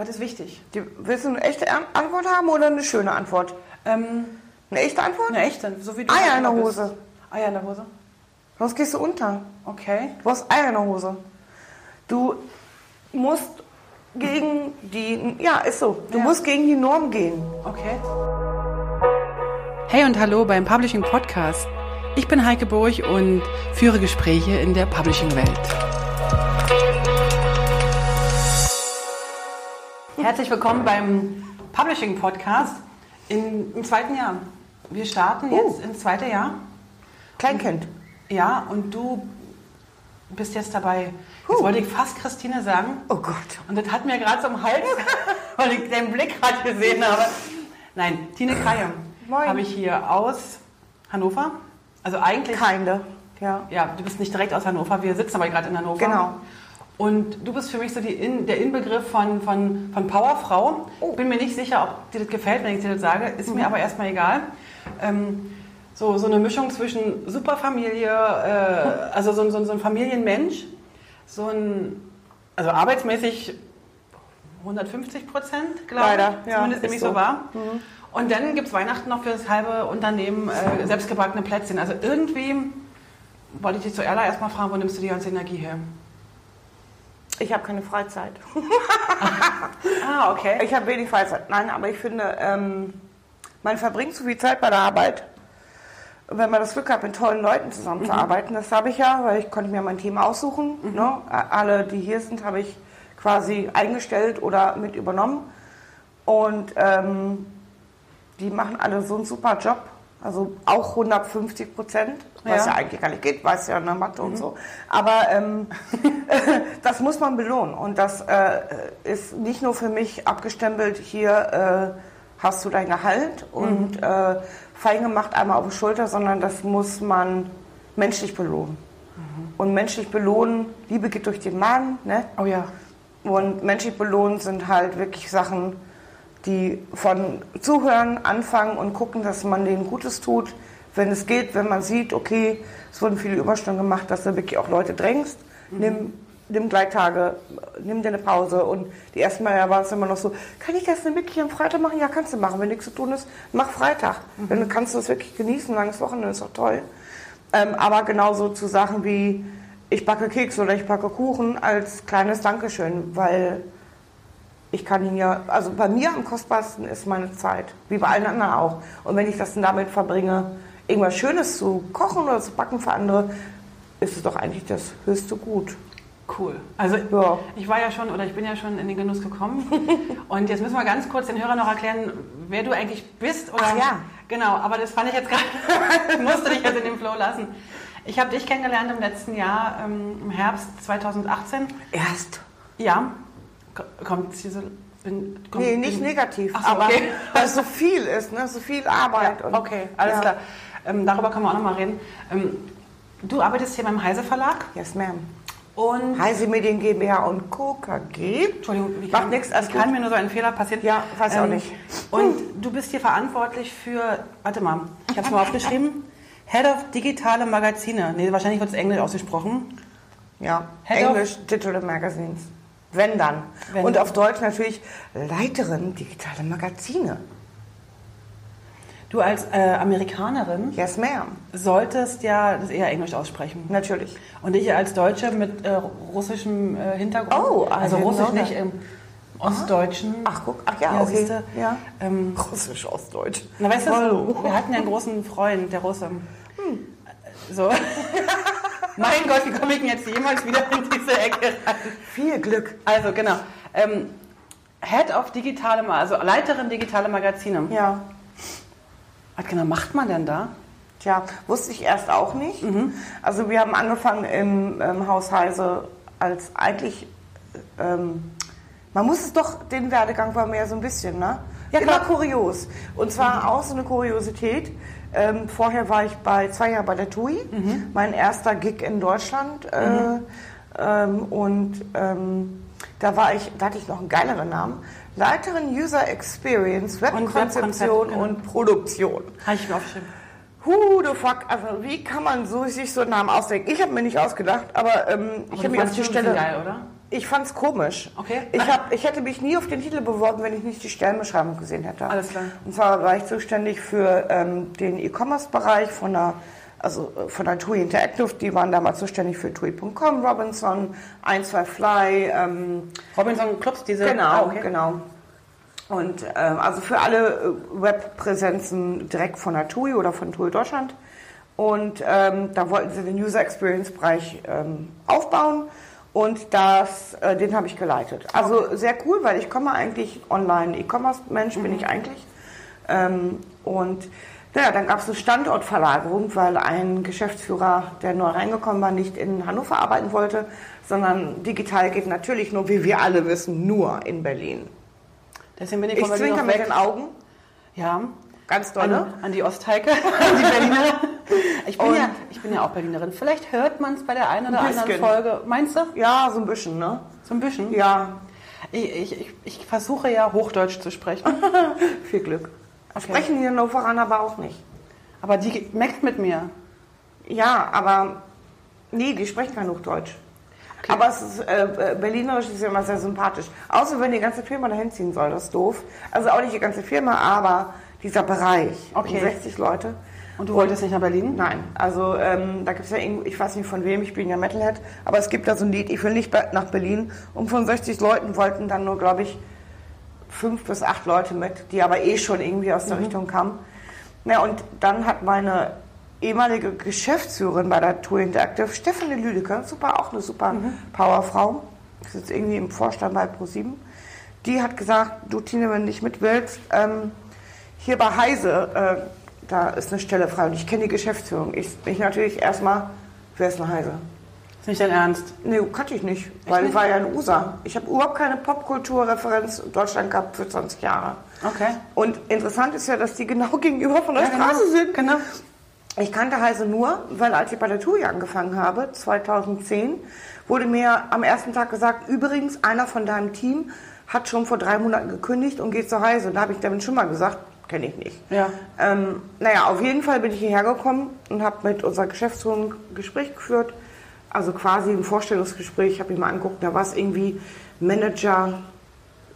Was ist wichtig? Die, willst du eine echte An- Antwort haben oder eine schöne Antwort? Ähm, Eine echte Antwort? eine echte, so wie du Eier in der bist. Hose. Eier in der Hose. Sonst gehst du unter. Okay. Du hast Eier in der Hose. Du musst gegen die, ja, ist so. Du Ja. musst gegen die Norm gehen. Okay. Hey und hallo beim Publishing Podcast. Ich bin Heike Burg und führe Gespräche in der Publishing-Welt. Herzlich willkommen beim Publishing Podcast in, im zweiten Jahr. Wir starten jetzt ins zweite Jahr. Kleinkind. Ja, und du bist jetzt dabei. Jetzt wollte ich fast Christine sagen. Oh Gott. Und das hat mir gerade so im Hals, weil ich deinen Blick gerade gesehen habe. Nein, Tine Moin. habe ich hier aus Hannover. Also eigentlich, Keine. Ja. ja, du bist nicht direkt aus Hannover, wir sitzen aber gerade in Hannover. Genau. Und du bist für mich so in, der Inbegriff von, von, von Powerfrau. Oh. Bin mir nicht sicher, ob dir das gefällt, wenn ich dir das sage. Ist Mhm. mir aber erstmal egal. Ähm, so, so eine Mischung zwischen Superfamilie, äh, also so, ein- so, so ein Familienmensch, so ein, also arbeitsmäßig 150 Prozent, glaube ich. Leider, ja, Zumindest nämlich so. Mhm. so war. Und dann gibt es Weihnachten noch für das halbe Unternehmen äh, selbstgebackene Plätzchen. Also irgendwie wollte ich dich zuallererst erstmal fragen, wo nimmst du die ganze Energie her? Ich habe keine Freizeit. Ah, okay. Ich habe wenig Freizeit. Nein, aber ich finde, ähm, man verbringt zu viel Zeit bei der Arbeit. Und Wenn man das Glück hat, mit tollen Leuten zusammenzuarbeiten, das habe ich ja, weil ich konnte mir mein Team aussuchen. Ne? Alle, die hier sind, habe ich quasi eingestellt oder mit übernommen. Und ähm, die machen alle so einen super Job. Also auch 150 Prozent, was Ja. ja. eigentlich gar nicht geht, weiß ja, ne, Mathe und so. Aber ähm, das muss man belohnen. Und das äh, ist nicht nur für mich abgestempelt, hier äh, hast du dein Gehalt und äh, fein gemacht einmal auf die Schulter, sondern das muss man menschlich belohnen. Und menschlich belohnen, Liebe geht durch den Magen, ne? Oh ja. Und menschlich belohnen sind halt wirklich Sachen, die von Zuhören anfangen und gucken, dass man denen Gutes tut. Wenn es geht, wenn man sieht, okay, es wurden viele Überstunden gemacht, dass du wirklich auch Leute drängst, nimm, nimm drei Tage, nimm dir eine Pause. Und die ersten Mal war es immer noch so, kann ich das denn wirklich am Freitag machen? Ja, kannst du machen. Wenn nichts zu tun ist, mach Freitag. Dann kannst du es wirklich genießen, langes Wochenende ist doch toll. Ähm, aber genauso zu Sachen wie, ich backe Kekse oder ich backe Kuchen als kleines Dankeschön, weil ich kann ihn ja, also bei mir am kostbarsten ist meine Zeit, wie bei allen anderen auch. Und wenn ich das dann damit verbringe, irgendwas Schönes zu kochen oder zu backen für andere, ist es doch eigentlich das höchste Gut. Cool. Also Ja. ich war ja schon oder ich bin ja schon in den Genuss gekommen. Und jetzt müssen wir ganz kurz den Hörern noch erklären, wer du eigentlich bist. Oder, Ach ja. Genau, aber das fand ich jetzt gerade, musste dich jetzt in den Flow lassen. Ich habe dich kennengelernt im letzten Jahr, ähm, im Herbst 2018. Erst. Ja, kommt diese... Bin, kommt, Nee, nicht negativ, Ach so, aber okay. weil es so viel ist, ne? so viel Arbeit. und- Okay, alles ja. klar. Ähm, darüber können wir auch nochmal reden. Ähm, du arbeitest hier beim Heise Verlag Yes, ma'am. und... Heise Medien GmbH und Co. KG. Entschuldigung, wie Macht nichts, alles kann mir nur so ein Fehler passieren? Ja, weiß ich auch nicht. Und du bist hier verantwortlich für, warte mal, ich habe es mal aufgeschrieben, Head of Digitale Magazine. Nee, wahrscheinlich wird es Englisch ausgesprochen. Ja, Head of- Englisch Digital Magazines. Wenn dann. Wenn und dann. auf Deutsch natürlich Leiterin digitale Magazine. Du als äh, Amerikanerin Yes, solltest ja das eher Englisch aussprechen. Natürlich. Und ich als Deutsche mit äh, russischem äh, Hintergrund, Oh, also didn't russisch nicht im Ostdeutschen. Ach, guck. Ach ja, okay. siehste. Ja. Ähm, Russisch aus Deutsch. Na, weißt du, wir hatten ja einen großen Freund, der Russe. So. mein Gott, wie komme ich denn jetzt jemals wieder in diese Ecke rein? Viel Glück. Also, genau. Ähm, Head of digitale, also Leiterin digitale Magazine. Ja. Was genau macht man denn da? Tja, wusste ich erst auch nicht. Also wir haben angefangen im ähm, Haus Heise als eigentlich, ähm, man muss es doch, den Werdegang war mehr so ein bisschen, ne? Ja, Immer klar. kurios. Und zwar auch so eine Kuriosität. Ähm, vorher war ich bei zwei Jahre bei der TUI, mein erster Gig in Deutschland. Äh, ähm, und ähm, da war ich, da hatte ich noch einen geileren Namen. Leiterin User Experience, Webkonzeption genau. und Produktion. Habe ich mir aufgeschrieben. Who the fuck, also wie kann man so, sich so einen Namen ausdenken? Ich habe mir nicht ausgedacht, aber ähm, ich Aber habe du mich auf die Stelle... geil, oder? Ich fand's komisch. Okay. Ich, hab, ich hätte mich nie auf den Titel beworben, wenn ich nicht die Stellenbeschreibung gesehen hätte. Alles klar. Und zwar war ich zuständig für ähm, den E-Commerce-Bereich von der, also äh, von der TUI Interactive. Die waren damals zuständig für TUI.com, Robinson, 1-2 ähm, Robinson Clubs, diese. Genau, Ah, okay. genau. Und ähm, also für alle äh, Webpräsenzen direkt von der TUI oder von TUI Deutschland. Und ähm, da wollten sie den User Experience Bereich ähm, aufbauen und das, äh, den habe ich geleitet. Also sehr cool, weil ich komme eigentlich online E-Commerce Mensch bin ich eigentlich. Ähm, und naja, dann gab es eine Standortverlagerung, weil ein Geschäftsführer, der neu reingekommen war, nicht in Hannover arbeiten wollte, sondern digital geht natürlich nur, wie wir alle wissen, nur in Berlin. Deswegen bin ich, Ich zwinker mit den Augen, Ja. ganz doll. An, an die Ostheike, an die Berlinerin. Ich bin, Und- ja, ich bin ja auch Berlinerin. Vielleicht hört man es bei der einen oder Ein anderen. Folge. Meinst du? Ja, so ein bisschen, ne? So ein bisschen? Ja, Ich, ich, ich, ich versuche ja Hochdeutsch zu sprechen. viel Glück. Okay. Sprechen die Hannoveraner aber auch nicht. Aber die meckt mit mir. Ja, aber nee, die sprechen kein Hochdeutsch. Okay. Aber es ist, äh, äh, Berlinerisch ist ja immer sehr sympathisch. Außer wenn die ganze Firma dahin ziehen soll, das ist doof. Also auch nicht die ganze Firma, aber dieser Bereich. Okay. Um 60 Leute. Und du wolltest nicht nach Berlin? Nein, also ähm, da gibt es ja irgendwo, ich weiß nicht von wem, ich bin ja Metalhead, aber es gibt da so ein Lied, ich will nicht nach Berlin. Und von 60 Leuten wollten dann nur, glaube ich, fünf bis acht Leute mit, die aber eh schon irgendwie aus der Richtung kamen. Na, und dann hat meine ehemalige Geschäftsführerin bei der Tour Interactive, Stefanie Lüdecke, super, auch eine super Powerfrau, ist jetzt irgendwie im Vorstand bei ProSieben, die hat gesagt, du Tine, wenn du nicht mit willst, ähm, hier bei Heise, äh, da ist eine Stelle frei und ich kenne die Geschäftsführung. Ich, ich natürlich erstmal, wer ist eine Heise? Ist nicht dein Ernst. Nee, kannte ich nicht, weil ich war ja in USA. Ich habe überhaupt keine Popkulturreferenz in Deutschland gehabt für 20 Jahre. Okay. Und interessant ist ja, dass die genau gegenüber von der Ja, genau. Straße sind. Genau. Ich kannte Heise nur, weil als ich bei der TUI angefangen habe, 2010, wurde mir am ersten Tag gesagt, übrigens, einer von deinem Team hat schon vor drei Monaten gekündigt und geht zur Heise. Und da habe ich damit schon mal gesagt, kenne ich nicht. Ja. Ähm, naja, auf jeden Fall bin ich hierher gekommen und habe mit unserer Geschäftsführung ein Gespräch geführt. Also quasi ein Vorstellungsgespräch. Ich habe mir mal angeguckt, da war es irgendwie Manager,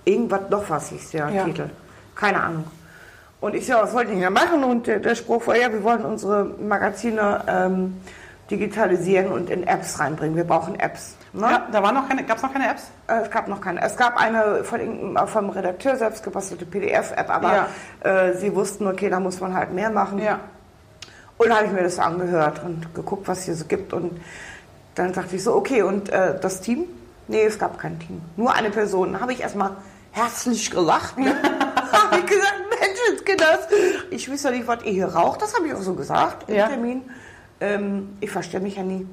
irgendwas, doch was hieß der Ja. Titel. Keine Ahnung. Und ich so, was wollt ihr denn machen? Und der, der Spruch war, ja, wir wollen unsere Magazine ähm, digitalisieren und in Apps reinbringen. Wir brauchen Apps. Ne? Ja, da war noch keine, gab es noch keine Apps? Äh, Es gab noch keine. Es gab eine von, irgendeinem- vom Redakteur selbst gebastelte PDF-App, aber äh, sie wussten, okay, da muss man halt mehr machen. Ja. Und da habe ich mir das angehört und geguckt, was es hier so gibt. Und dann dachte ich so, okay, und äh, das Team? Nee, es gab kein Team. Nur eine Person. Da habe ich erstmal herzlich gelacht. Ne? habe ich gesagt, Menschenskinders, ich wüsste nicht, was ihr hier raucht. Das habe ich auch so gesagt im Ja. Termin. Ähm, ich verstehe mich ja nie.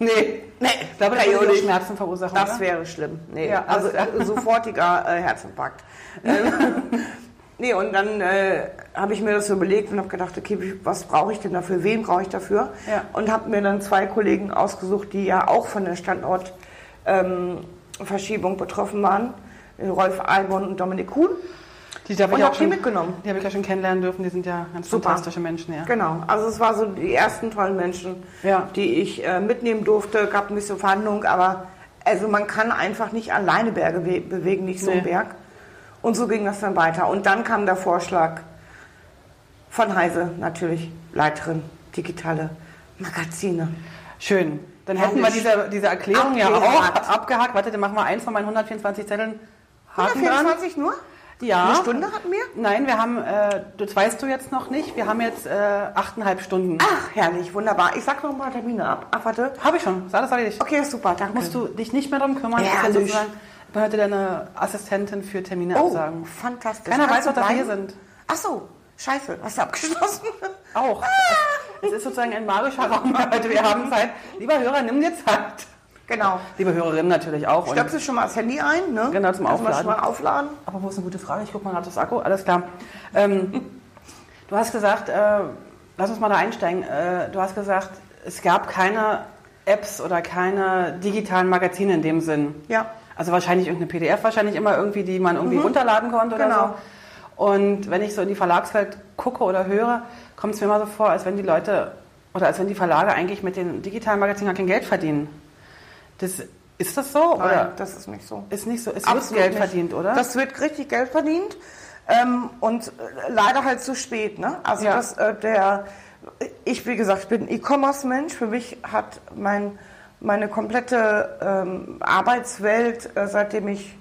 Nee. Nee, Da würde kann ich auch nicht. Schmerzen verursachen. Das oder? wäre schlimm. Nee, Ja, also äh, sofortiger äh, Herzinfarkt. Ähm, nee, und dann äh, habe ich mir das so überlegt und habe gedacht, okay, was brauche ich denn dafür? Wen brauche ich dafür? Ja. Und habe mir dann zwei Kollegen ausgesucht, die ja auch von der Standortverschiebung betroffen waren. Rolf Albon und Dominik Kuhn. Die darf Und ich auch hab die schon mitgenommen. Die habe ich ja schon kennenlernen dürfen. Die sind ja ganz Super. fantastische Menschen, ja. Genau, also es war so die ersten tollen Menschen, Ja. die ich äh, mitnehmen durfte. Gab ein bisschen Verhandlungen, aber also man kann einfach nicht alleine Berge we- bewegen, nicht so Nee. einen Berg. Und so ging das dann weiter. Und dann kam der Vorschlag von Heise, natürlich, Leiterin, digitale Magazine. Schön. Dann hätten wir diese, diese Erklärung ja auch Abgehakt. abgehakt. Warte, dann machen wir eins von meinen 124 Zetteln. Haken dran. 124 nur? Ja. Eine Stunde hatten wir? Nein, wir haben, äh, das weißt du jetzt noch nicht, wir haben jetzt äh, achteinhalb Stunden. Ach, herrlich, wunderbar. Ich sag noch ein paar Termine ab. Ach, warte. Habe ich schon, sag das erledigt. Okay, super, danke. Musst du dich nicht mehr drum kümmern. Ich Herrlich. sozusagen ich bin heute deine Assistentin für Termine oh, absagen. fantastisch. Keiner Kannst weiß, was wir hier sind. Ach so, scheiße, hast du abgeschlossen? Auch. Es ist sozusagen ein magischer Raum heute. Wir haben Zeit. Lieber Hörer, nimm dir Zeit. Genau. Liebe Hörerinnen natürlich auch. Stöpselst schon mal das Handy ein, ne? Genau, zum Aufladen. schon mal aufladen. Aber wo ist eine gute Frage? Ich gucke mal gerade das Akku. Alles klar. Ähm, du hast gesagt, äh, lass uns mal da einsteigen. Äh, du hast gesagt, es gab keine Apps oder keine digitalen Magazine in dem Sinn. Ja. Also wahrscheinlich irgendeine PDF, wahrscheinlich immer irgendwie, die man irgendwie runterladen konnte oder Genau. so. Und wenn ich so in die Verlagswelt gucke oder höre, kommt es mir immer so vor, als wenn die Leute oder als wenn die Verlage eigentlich mit den digitalen Magazinen gar kein Geld verdienen. Das Ist das so? Nein, oder? das ist nicht so. Ist nicht so. Es Absolut wird Geld nicht. verdient, oder? Das wird richtig Geld verdient. Ähm, und äh, leider halt zu spät. Ne? Also Ja. das, äh, der, ich wie gesagt, ich bin E-Commerce-Mensch. Für mich hat mein, meine komplette ähm, Arbeitswelt, äh, seitdem ich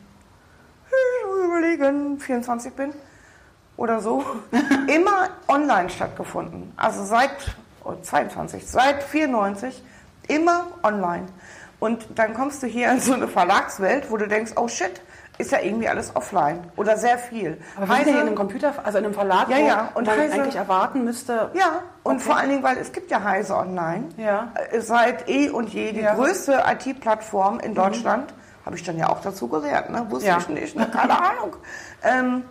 äh, überlegen, 24 bin oder so, immer online stattgefunden. Also seit oh, 22, seit 94 immer online. Und dann kommst du hier in so eine Verlagswelt, wo du denkst, oh shit, ist ja irgendwie alles offline oder sehr viel. Aber wir sind ja Heise- in einem Computer, also in einem Verlag, Ja, ja, und man Heise- eigentlich erwarten müsste. ja, und vor allen Dingen, weil es gibt ja Heise Online. Ja. Äh, Seit eh und je die Ja. Mhm. größte IT-Plattform in Deutschland. Habe ich dann ja auch dazu gelernt, ne? Wusste Ja. ich nicht, ne? keine Ahnung. Ähm,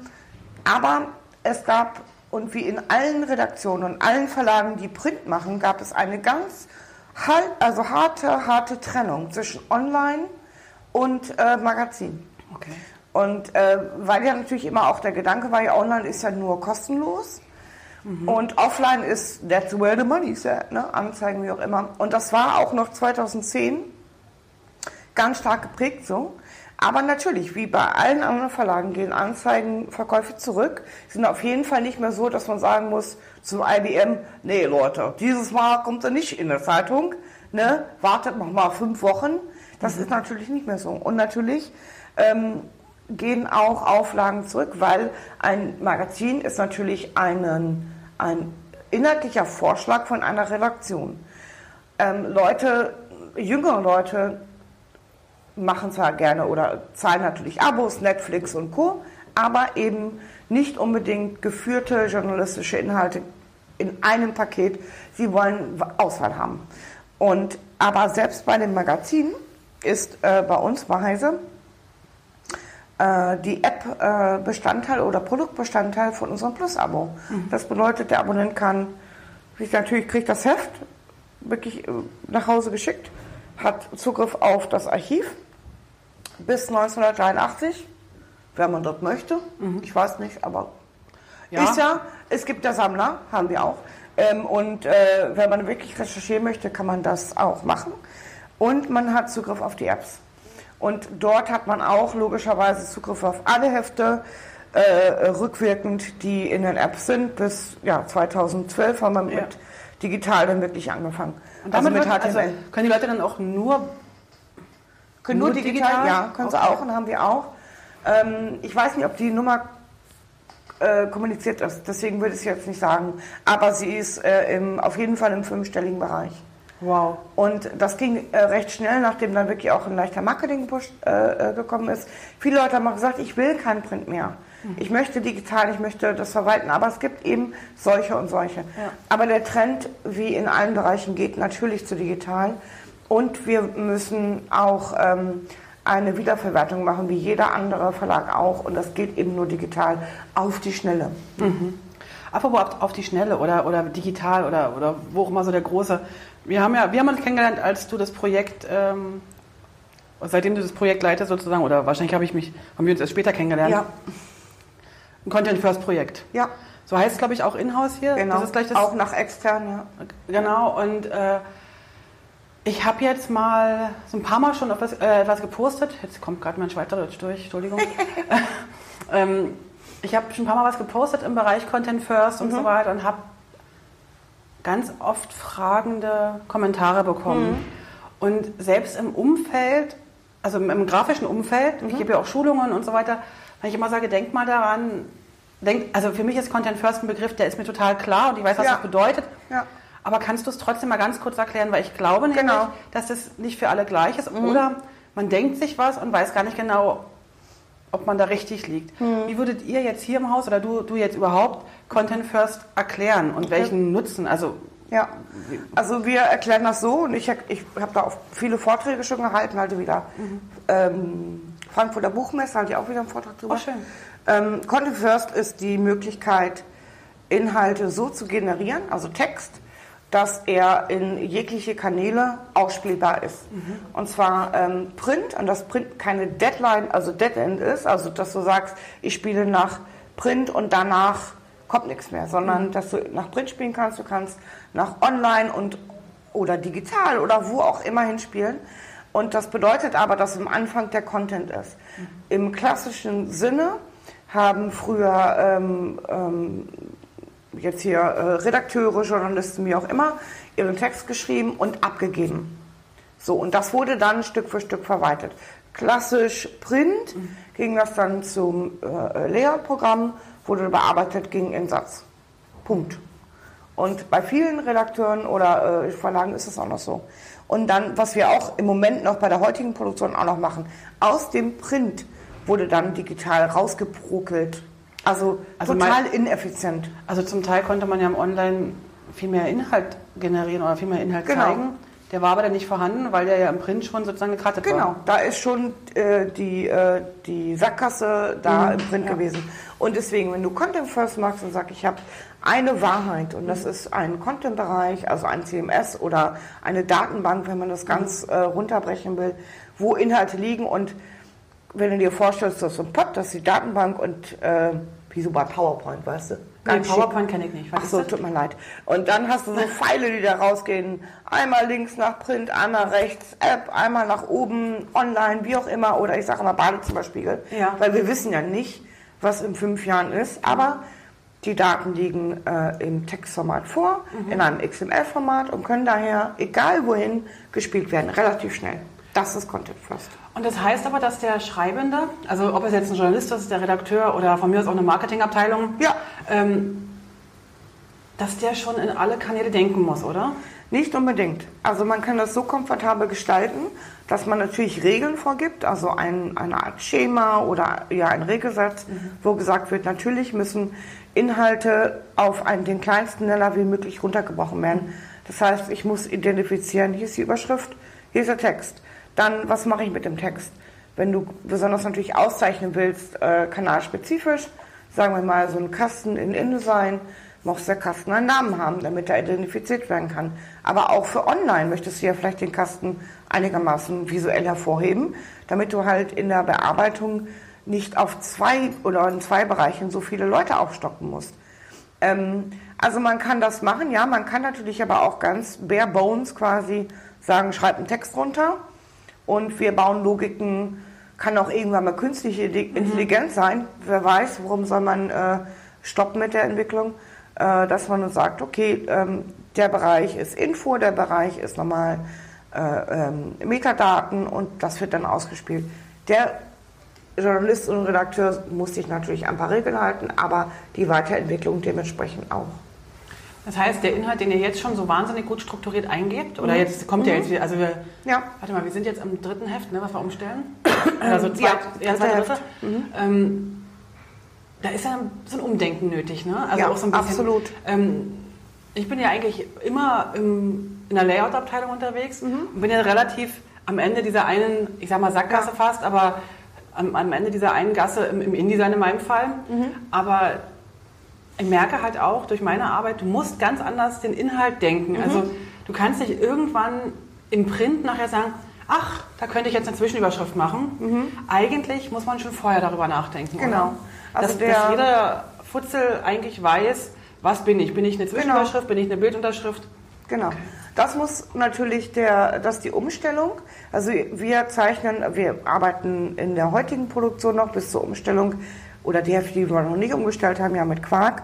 aber es gab, und wie in allen Redaktionen und allen Verlagen, die Print machen, gab es eine ganz halt, also harte, harte Trennung zwischen Online und äh, Magazin. Okay. Und äh, weil ja natürlich immer auch der Gedanke war, ja, online ist ja nur kostenlos. Und offline ist, that's where the money is at, ne? Anzeigen, wie auch immer. Und das war auch noch 2010 ganz stark geprägt so. Aber natürlich, wie bei allen anderen Verlagen, gehen Anzeigenverkäufe zurück. Sind auf jeden Fall nicht mehr so, dass man sagen muss zum IBM, nee Leute, dieses Mal kommt er nicht in der Zeitung. Ne? Wartet noch mal fünf Wochen. Das ist natürlich nicht mehr so. Und natürlich ähm, gehen auch Auflagen zurück, weil ein Magazin ist natürlich einen, ein inhaltlicher Vorschlag von einer Redaktion. Ähm, Leute, jüngere Leute machen zwar gerne oder zahlen natürlich Abos, Netflix und Co., aber eben nicht unbedingt geführte journalistische Inhalte in einem Paket. Sie wollen Auswahl haben. Und, aber selbst bei den Magazinen ist äh, bei uns bei Heise äh, die App äh, Bestandteil oder Produktbestandteil von unserem Plus-Abo. Das bedeutet, der Abonnent kann, sich natürlich kriegt das Heft wirklich äh, nach Hause geschickt, hat Zugriff auf das Archiv bis 1983, wenn man dort möchte. Ich weiß nicht, aber Ja. ist ja, es gibt ja Sammler, haben wir auch. Ähm, und äh, wenn man wirklich recherchieren möchte, kann man das auch machen. Und man hat Zugriff auf die Apps. Und dort hat man auch logischerweise Zugriff auf alle Hefte, äh, rückwirkend, die in den Apps sind. Bis ja, 2012 haben wir Ja. mit digital dann wirklich angefangen. Und damit also mit HTML. also können die Leute dann auch nur Können nur Nur digital? digital? Ja, können sie Okay. auch und haben wir auch. Ähm, ich weiß nicht, ob die Nummer äh, kommuniziert ist, deswegen würde ich es jetzt nicht sagen. Aber sie ist äh, im, auf jeden Fall im fünfstelligen Bereich. Wow. Und das ging äh, recht schnell, nachdem dann wirklich auch ein leichter Marketing-Push äh, äh, gekommen ist. Viele Leute haben auch gesagt, ich will kein Print mehr. Ich möchte digital, ich möchte das verwalten. Aber es gibt eben solche und solche. Ja. Aber der Trend, wie in allen Bereichen, geht natürlich zu digital. Und wir müssen auch ähm, eine Wiederverwertung machen, wie jeder andere Verlag auch. Und das geht eben nur digital auf die Schnelle. Apropos auf, auf die Schnelle oder, oder digital oder, oder wo auch immer so der große. Wir haben ja, wir haben uns kennengelernt, als du das Projekt, ähm, seitdem du das Projekt leitest sozusagen, oder wahrscheinlich habe ich mich, haben wir uns erst später kennengelernt. Ja, Ein Content First Projekt. ja, So heißt es, glaube ich, auch in-house hier. genau. Das ist gleich das, auch nach extern, ja. Genau, und äh, ich habe jetzt mal so ein paar Mal schon etwas, äh, etwas gepostet. Jetzt kommt gerade mein Schweizerdeutsch durch, Entschuldigung. ähm, ich habe schon ein paar Mal was gepostet im Bereich Content First und so weiter und habe ganz oft fragende Kommentare bekommen. Und selbst im Umfeld, also im, im grafischen Umfeld, ich gebe ja auch Schulungen und so weiter, wenn ich immer sage, denk mal daran, denk, also für mich ist Content First ein Begriff, der ist mir total klar und ich weiß, was Ja. das bedeutet. Ja. Aber kannst du es trotzdem mal ganz kurz erklären, weil ich glaube nämlich, Genau. dass das nicht für alle gleich ist. Oder man denkt sich was und weiß gar nicht genau, ob man da richtig liegt. Wie würdet ihr jetzt hier im Haus oder du, du jetzt überhaupt Content First erklären und welchen Nutzen? Also Ja, also wir erklären das so und ich, ich habe da auch viele Vorträge schon gehalten, halt wieder ähm, Frankfurter Buchmesse, halte ich auch wieder einen Vortrag drüber. Oh, schön. Ähm, Content First ist die Möglichkeit, Inhalte so zu generieren, also Text, dass er in jegliche Kanäle ausspielbar ist. Und zwar ähm, Print, und das Print keine Deadline, also Dead End ist, also dass du sagst, ich spiele nach Print und danach kommt nichts mehr, sondern dass du nach Print spielen kannst, du kannst nach Online und oder digital oder wo auch immer hinspielen. Und das bedeutet aber, dass am Anfang der Content ist. Im klassischen Sinne haben früher ähm, ähm, jetzt hier äh, Redakteure, Journalisten, wie auch immer, ihren Text geschrieben und abgegeben. So, und das wurde dann Stück für Stück verwaltet. Klassisch Print mhm. ging das dann zum äh, Lehrprogramm, wurde bearbeitet, ging in Satz. Punkt. Und bei vielen Redakteuren oder äh, Verlagen ist es auch noch so. Und dann, was wir auch im Moment noch bei der heutigen Produktion auch noch machen, aus dem Print wurde dann digital rausgebrokelt. Also, also total mein, ineffizient. Also zum Teil konnte man ja im Online viel mehr Inhalt generieren oder viel mehr Inhalt genau. zeigen. Der war aber dann nicht vorhanden, weil der ja im Print schon sozusagen gekrattet genau, war. Genau, da ist schon äh, die, äh, die Sackgasse da mhm, im Print ja. gewesen. Und deswegen, wenn du Content First machst und sagst, ich habe eine Wahrheit und das mhm. ist ein Content-Bereich, also ein CMS oder eine Datenbank, wenn man das ganz äh, runterbrechen will, wo Inhalte liegen und wenn du dir vorstellst, das ist so ein Pod, das ist die Datenbank und äh, wie so bei PowerPoint, weißt du? Nee, PowerPoint kenne ich nicht. Was Ach so, tut mir leid. Und dann hast du so Pfeile, die da rausgehen. Einmal links nach Print, einmal rechts App, einmal nach oben, online, wie auch immer. Oder ich sage mal Badezimmerspiegel. Ja. Weil wir wissen ja nicht, was in fünf Jahren ist. Aber die Daten liegen äh, im Textformat vor, mhm. in einem XML-Format und können daher, egal wohin, gespielt werden. Relativ schnell. Das ist Content First. Und das heißt aber, dass der Schreibende, also ob es jetzt ein Journalist ist, der Redakteur oder von mir aus auch eine Marketingabteilung, ja. Ähm, dass der schon in alle Kanäle denken muss, oder? Nicht unbedingt. Also man kann das so komfortabel gestalten, dass man natürlich Regeln vorgibt, also ein, eine Art Schema oder ja ein Regelsatz, mhm. wo gesagt wird, natürlich müssen Inhalte auf einen, den kleinsten Nenner wie möglich runtergebrochen werden. Das heißt, ich muss identifizieren, hier ist die Überschrift, hier ist der Text. Dann, was mache ich mit dem Text? Wenn du besonders natürlich auszeichnen willst, äh, kanalspezifisch, sagen wir mal so ein Kasten in InDesign, muss der Kasten einen Namen haben, damit er identifiziert werden kann. Aber auch für online möchtest du ja vielleicht den Kasten einigermaßen visuell hervorheben, damit du halt in der Bearbeitung nicht auf zwei oder in zwei Bereichen so viele Leute aufstocken musst. Ähm, also man kann das machen, ja, man kann natürlich aber auch ganz bare bones quasi sagen, schreib einen Text runter und wir bauen Logiken, kann auch irgendwann mal künstliche mhm. Intelligenz mhm. sein. Wer weiß, warum soll man äh, stoppen mit der Entwicklung, äh, dass man uns sagt, okay, ähm, der Bereich ist Info, der Bereich ist nochmal äh, ähm, Metadaten und das wird dann ausgespielt. Der Journalist und Redakteur muss sich natürlich an ein paar Regeln halten, aber die Weiterentwicklung dementsprechend auch. Das heißt, der Inhalt, den ihr jetzt schon so wahnsinnig gut strukturiert eingebt, oder mhm. jetzt kommt mhm. ja jetzt wieder, also wir, ja. warte mal, wir sind jetzt am dritten Heft, ne, was wir umstellen. Also zwei, ja, zweite Heft. Mhm. Ähm, da ist ja so ein Umdenken nötig, ne? Also ja, auch so ein bisschen, absolut. Ähm, ich bin ja eigentlich immer im, in der Layout-Abteilung unterwegs mhm. und bin ja relativ am Ende dieser einen, ich sag mal Sackgasse ja. fast, aber am, am, Ende dieser einen Gasse im, im InDesign in meinem Fall. Mhm. Aber ich merke halt auch durch meine Arbeit, du musst ganz anders den Inhalt denken. Mhm. Also du kannst nicht irgendwann im Print nachher sagen, ach, da könnte ich jetzt eine Zwischenüberschrift machen. Mhm. Eigentlich muss man schon vorher darüber nachdenken. Genau. Also dass, dass, jeder Futzel eigentlich weiß, was bin ich? Bin ich eine genau. Zwischenüberschrift? Genau. Bin ich eine Bildunterschrift? Genau. Okay. Das muss natürlich der, das die Umstellung. Also wir zeichnen, wir arbeiten in der heutigen Produktion noch bis zur Umstellung oder die Hälfte, die wir noch nicht umgestellt haben, ja mit Quark.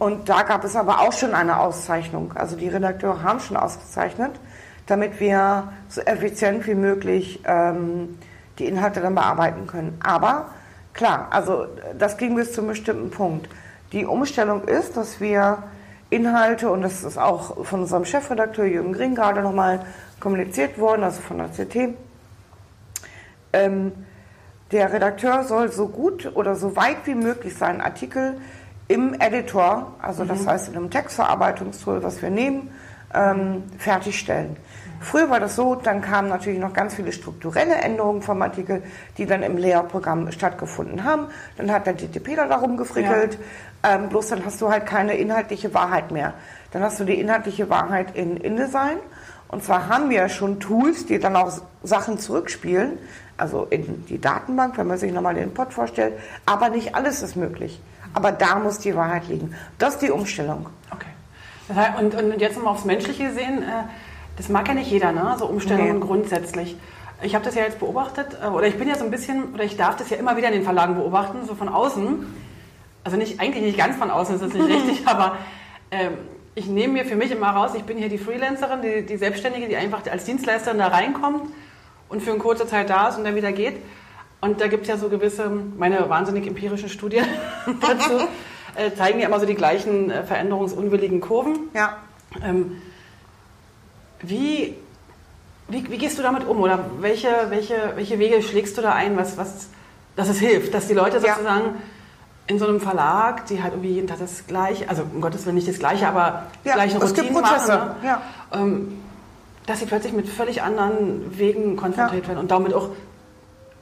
Und da gab es aber auch schon eine Auszeichnung. Also die Redakteure haben schon ausgezeichnet, damit wir so effizient wie möglich ähm, die Inhalte dann bearbeiten können. Aber klar, also das ging bis zu einem bestimmten Punkt. Die Umstellung ist, dass wir Inhalte, und das ist auch von unserem Chefredakteur Jürgen Gring gerade nochmal kommuniziert worden, also von der CT, ähm, der Redakteur soll so gut oder so weit wie möglich seinen Artikel im Editor, also das mhm. heißt in einem Textverarbeitungstool, was wir nehmen, ähm, fertigstellen. Früher war das so, dann kamen natürlich noch ganz viele strukturelle Änderungen vom Artikel, die dann im Lehrprogramm stattgefunden haben. Dann hat der DTP da darum gefrickelt, ja. ähm, bloß dann hast du halt keine inhaltliche Wahrheit mehr. Dann hast du die inhaltliche Wahrheit in InDesign. Und zwar haben wir ja schon Tools, die dann auch Sachen zurückspielen, also in die Datenbank, wenn man sich nochmal den Pod vorstellt. Aber nicht alles ist möglich. Aber da muss die Wahrheit liegen. Das ist die Umstellung. Okay. Und, und jetzt nochmal aufs Menschliche gesehen, äh, das mag ja nicht jeder, ne? so Umstellungen nee. grundsätzlich. Ich habe das ja jetzt beobachtet, äh, oder ich bin ja so ein bisschen, oder ich darf das ja immer wieder in den Verlagen beobachten, so von außen. Also nicht, eigentlich nicht ganz von außen, das ist nicht richtig, aber ähm, ich nehme mir für mich immer raus, ich bin hier die Freelancerin, die, die Selbstständige, die einfach als Dienstleisterin da reinkommt und für eine kurze Zeit da ist und dann wieder geht. Und da gibt es ja so gewisse, meine wahnsinnig empirischen Studien dazu, äh, zeigen ja immer so die gleichen äh, veränderungsunwilligen Kurven. Ja. Ähm, wie, wie, wie gehst du damit um oder welche, welche, welche Wege schlägst du da ein, was, was, dass es hilft, dass die Leute Ja. In so einem Verlag, die halt irgendwie jeden Tag das Gleiche, also um Gottes Willen nicht das Gleiche, aber Ja, gleichen es gibt Routinen Prozesse, machen, ne? ja. ähm, dass sie plötzlich mit völlig anderen Wegen konfrontiert Ja. werden und damit auch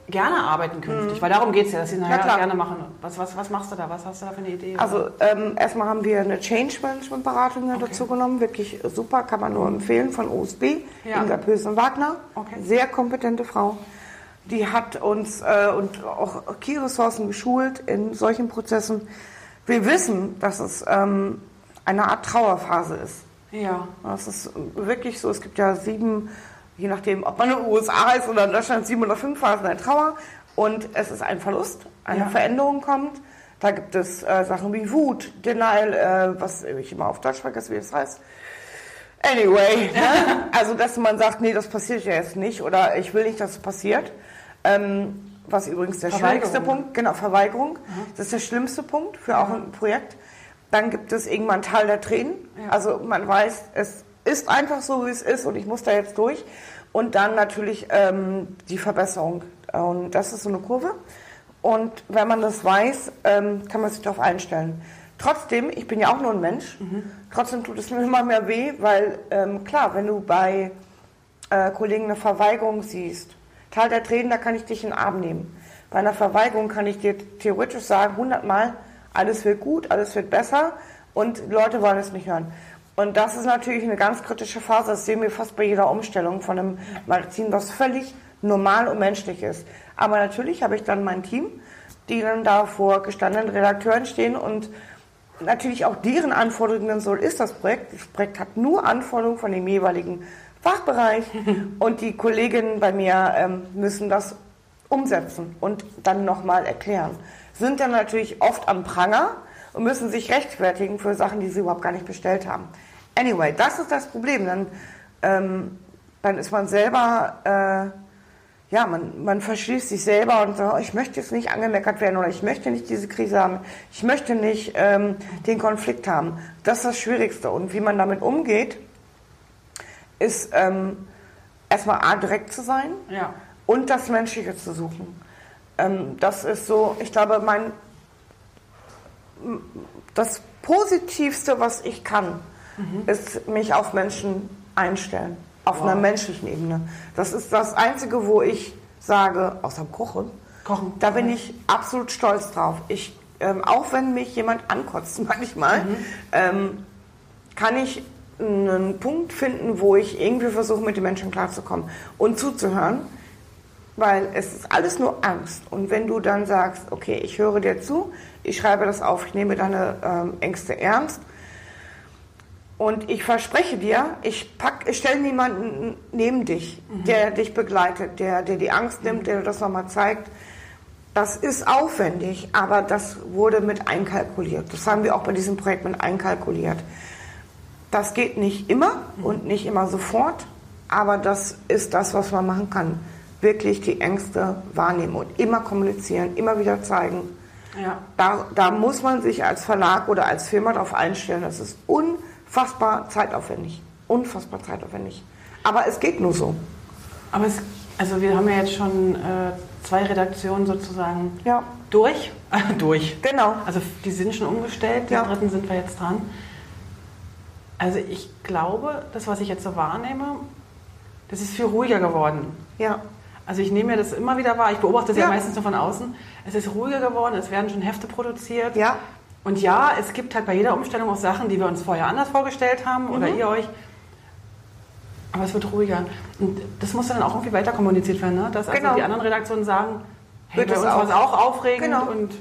gerne arbeiten künftig, weil darum geht es ja, dass sie nachher klar. gerne machen. Was, was, was machst du da? Was hast du da für eine Idee? Also ähm, erstmal haben wir eine Change Management Beratung ja dazu genommen, wirklich super, kann man nur empfehlen von OSB, Ja. Inga Pösen-Wagner, Okay. sehr kompetente Frau. Die hat uns äh, und auch Key-Ressourcen geschult in solchen Prozessen. Wir wissen, dass es ähm, eine Art Trauerphase ist. ja. Das ist wirklich so. Es gibt ja sieben, je nachdem, ob man in den USA ist oder in Deutschland, sieben oder fünf Phasen der Trauer. Und es ist ein Verlust, eine Ja. Veränderung kommt. Da gibt es äh, Sachen wie Wut, Denial, äh, was ich immer auf Deutsch vergesse, wie das heißt. Anyway, ne? also dass man sagt, nee, das passiert ja jetzt nicht oder ich will nicht, dass es passiert. Ähm, was übrigens der schwierigste Punkt, genau, Verweigerung. Das ist der schlimmste Punkt für auch ein Projekt. Dann gibt es irgendwann Teil der Tränen. Ja. Also man weiß, es ist einfach so, wie es ist und ich muss da jetzt durch. Und dann natürlich ähm, die Verbesserung. Und das ist so eine Kurve. Und wenn man das weiß, ähm, kann man sich darauf einstellen. Trotzdem, ich bin ja auch nur ein Mensch, trotzdem tut es mir immer mehr weh, weil ähm, klar, wenn du bei äh, Kollegen eine Verweigerung siehst, Teil der Tränen, da kann ich dich in den Arm nehmen. Bei einer Verweigerung kann ich dir theoretisch sagen, hundertmal, alles wird gut, alles wird besser und Leute wollen es nicht hören. Und das ist natürlich eine ganz kritische Phase, das sehen wir fast bei jeder Umstellung von einem Magazin, was völlig normal und menschlich ist. Aber natürlich habe ich dann mein Team, die dann da vor gestandenen Redakteuren stehen und natürlich auch deren Anforderungen soll ist das Projekt. Das Projekt hat nur Anforderungen von dem jeweiligen Fachbereich und die Kolleginnen bei mir ähm, müssen das umsetzen und dann nochmal erklären. Sind dann natürlich oft am Pranger und müssen sich rechtfertigen für Sachen, die sie überhaupt gar nicht bestellt haben. Anyway, das ist das Problem. Dann, ähm, dann ist man selber, äh, ja, man, man verschließt sich selber und sagt, oh, ich möchte jetzt nicht angemeckert werden oder ich möchte nicht diese Krise haben, ich möchte nicht ähm, den Konflikt haben. Das ist das Schwierigste. Und wie man damit umgeht, ist ähm, erstmal A, direkt zu sein Ja. und das Menschliche zu suchen. Ähm, das ist so, ich glaube, mein das Positivste, was ich kann, ist mich auf Menschen einstellen, auf einer menschlichen Ebene. Das ist das Einzige, wo ich sage, außer dem Kochen, Kochen. da bin ich absolut stolz drauf. Ich, ähm, auch wenn mich jemand ankotzt manchmal, ähm, kann ich einen Punkt finden, wo ich irgendwie versuche, mit den Menschen klarzukommen und zuzuhören, weil es ist alles nur Angst. Und wenn du dann sagst, okay, ich höre dir zu, ich schreibe das auf, ich nehme deine ähm, Ängste ernst und ich verspreche dir, ich, pack, ich stelle niemanden neben dich, der dich begleitet, der dir die Angst nimmt, der dir das nochmal zeigt. Das ist aufwendig, aber das wurde mit einkalkuliert. Das haben wir auch bei diesem Projekt mit einkalkuliert. Das geht nicht immer und nicht immer sofort, aber das ist das, was man machen kann. Wirklich die Ängste wahrnehmen und immer kommunizieren, immer wieder zeigen. Ja. Da, da muss man sich als Verlag oder als Firma darauf einstellen. Das ist unfassbar zeitaufwendig. Unfassbar zeitaufwendig. Aber es geht nur so. Aber es, also wir haben ja jetzt schon äh, zwei Redaktionen sozusagen Ja, durch. durch. genau. Also die sind schon umgestellt, die Ja. dritten sind wir jetzt dran. Also ich glaube, das, was ich jetzt so wahrnehme, das ist viel ruhiger geworden. Ja, Also ich nehme mir das immer wieder wahr, ich beobachte das ja, Ja. meistens nur von außen. Es ist ruhiger geworden, es werden schon Hefte produziert. ja, Und ja, es gibt halt bei jeder Umstellung auch Sachen, die wir uns vorher anders vorgestellt haben oder Mhm. ihr euch. Aber es wird ruhiger. Und das muss dann auch irgendwie weiter kommuniziert werden, ne? dass also Genau. die anderen Redaktionen sagen, hey, Wird bei uns war es auch. auch aufregend Genau. und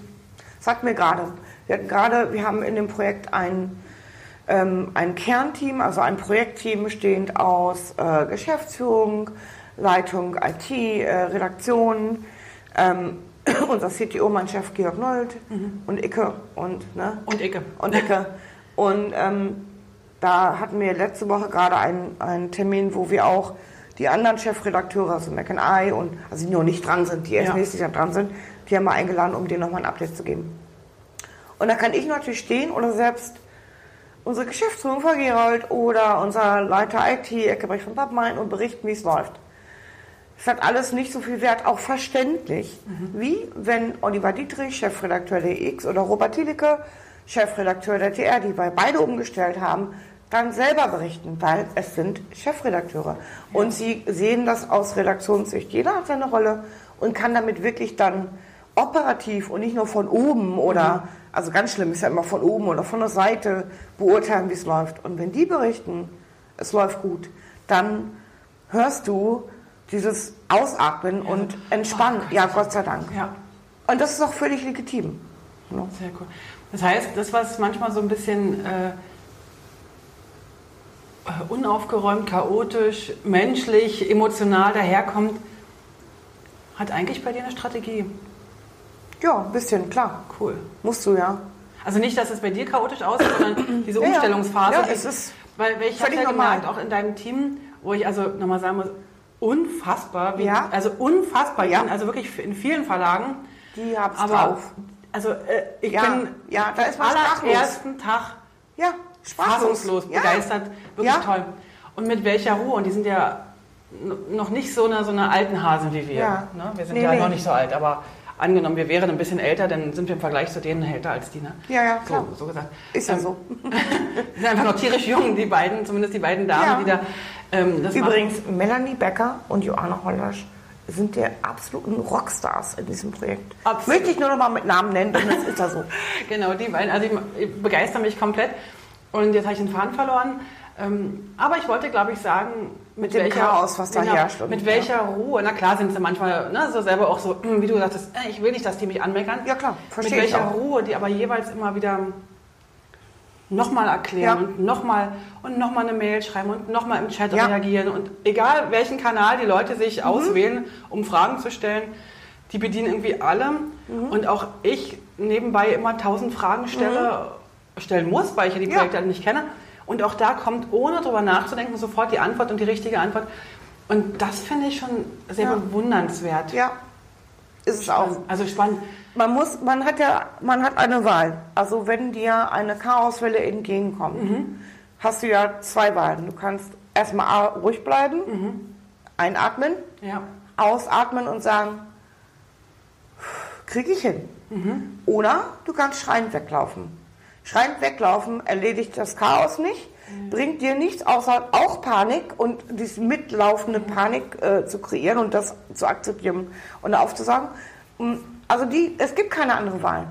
sagt mir gerade. Wir gerade, wir haben in dem Projekt ein, ähm, ein Kernteam, also ein Projektteam bestehend aus äh, Geschäftsführung, Leitung IT, äh, Redaktion, ähm, unser CTO, mein Chef Georg Nold und Icke und, ne? Und Icke. Und Icke. Und ähm, da hatten wir letzte Woche gerade einen, einen Termin, wo wir auch die anderen Chefredakteure, also Mac and I und also die noch nicht dran sind, die erst Ja. nächstes Jahr dran sind, die haben wir eingeladen, um denen nochmal ein Update zu geben. Und da kann ich natürlich stehen oder selbst unsere Geschäftsführung Frau Gerold oder unser Leiter IT, Eckebrecht von Pappmein und berichten, wie es läuft. Es hat alles nicht so viel Wert, auch verständlich, wie wenn Oliver Dietrich, Chefredakteur der X, oder Robert Thielicke, Chefredakteur der TR, die wir beide umgestellt haben, dann selber berichten, weil es sind Chefredakteure. Und sie sehen das aus Redaktionssicht. Jeder hat seine Rolle und kann damit wirklich dann operativ und nicht nur von oben oder, also ganz schlimm ist ja immer von oben oder von der Seite beurteilen, wie es läuft. Und wenn die berichten, es läuft gut, dann hörst du dieses Ausatmen und Entspannen. Oh ja, Gott sei Dank. Ja, Und das ist auch völlig legitim. Ne? sehr cool. Das heißt, das, was manchmal so ein bisschen äh, unaufgeräumt, chaotisch, menschlich, emotional daherkommt, hat eigentlich bei dir eine Strategie. Ja, ein bisschen, klar. Cool. Musst du ja. Also nicht, dass es bei dir chaotisch aussieht, sondern diese Ja. Umstellungsphase. Ja, es ist weil, weil ich habe ja normal. gemerkt, auch in deinem Team, wo ich also nochmal sagen muss, unfassbar, wie, Ja. also unfassbar, Ja. also wirklich in vielen Verlagen, Die haben's aber drauf. also äh, ich Ja, bin ja, da ist man am allerersten Tag Ja, fassungslos, Ja. begeistert, wirklich Ja. toll. Und mit welcher Ruhe, und die sind ja noch nicht so eine, so eine alten Hasen wie wir. Ja. Ne? Wir sind Nee, ja nee. noch nicht so alt, aber angenommen, wir wären ein bisschen älter, dann sind wir im Vergleich zu denen älter als die. Ne? Ja, ja, klar. So, so gesagt. Ist ja Ähm, so. Sind einfach noch tierisch jung, die beiden, zumindest die beiden Damen, Ja. die da ähm, das Übrigens, Melanie Becker und Joanna Hollasch sind der absoluten Rockstars in diesem Projekt. Absolut. Möchte ich nur noch mal mit Namen nennen, denn das ist ja so. machen. Genau, die beiden, also die begeistern mich komplett. Und jetzt habe ich den Faden verloren. Ähm, aber ich wollte, glaube ich, sagen, mit, dem welcher, Chaos, was da genau, herrscht mit welcher Ruhe. Na klar sind sie manchmal ne, so selber auch so, hm, wie du sagtest, äh, ich will nicht, dass die mich anmeckern. Ja, klar, Mit verstehe ich welcher auch. Ruhe, die aber jeweils immer wieder nochmal erklären Ja. und nochmal und nochmal eine Mail schreiben und nochmal im Chat Ja. Mhm. reagieren. Und egal welchen Kanal die Leute sich auswählen, um Fragen zu stellen, die bedienen irgendwie alle. Mhm. Und auch ich nebenbei immer tausend Fragen stelle, stellen muss, weil ich ja die Ja. Projekte alle nicht kenne. Und auch da kommt, ohne drüber nachzudenken, sofort die Antwort und die richtige Antwort. Und das finde ich schon sehr Ja. bewundernswert. Ja, ist es auch. Also spannend. Man muss, man hat ja, man hat eine Wahl. Also wenn dir eine Chaoswelle entgegenkommt, Mhm. hast du ja zwei Wahlen. Du kannst erstmal A, ruhig bleiben, Mhm. einatmen, Ja. ausatmen und sagen, kriege ich hin. Mhm. Oder du kannst schreiend weglaufen. Schreiend weglaufen erledigt das Chaos nicht, Mhm. bringt dir nichts außer auch Panik und diese mitlaufende Panik äh, zu kreieren und das zu akzeptieren und aufzusagen. Mm, Also die, es gibt keine andere Wahl.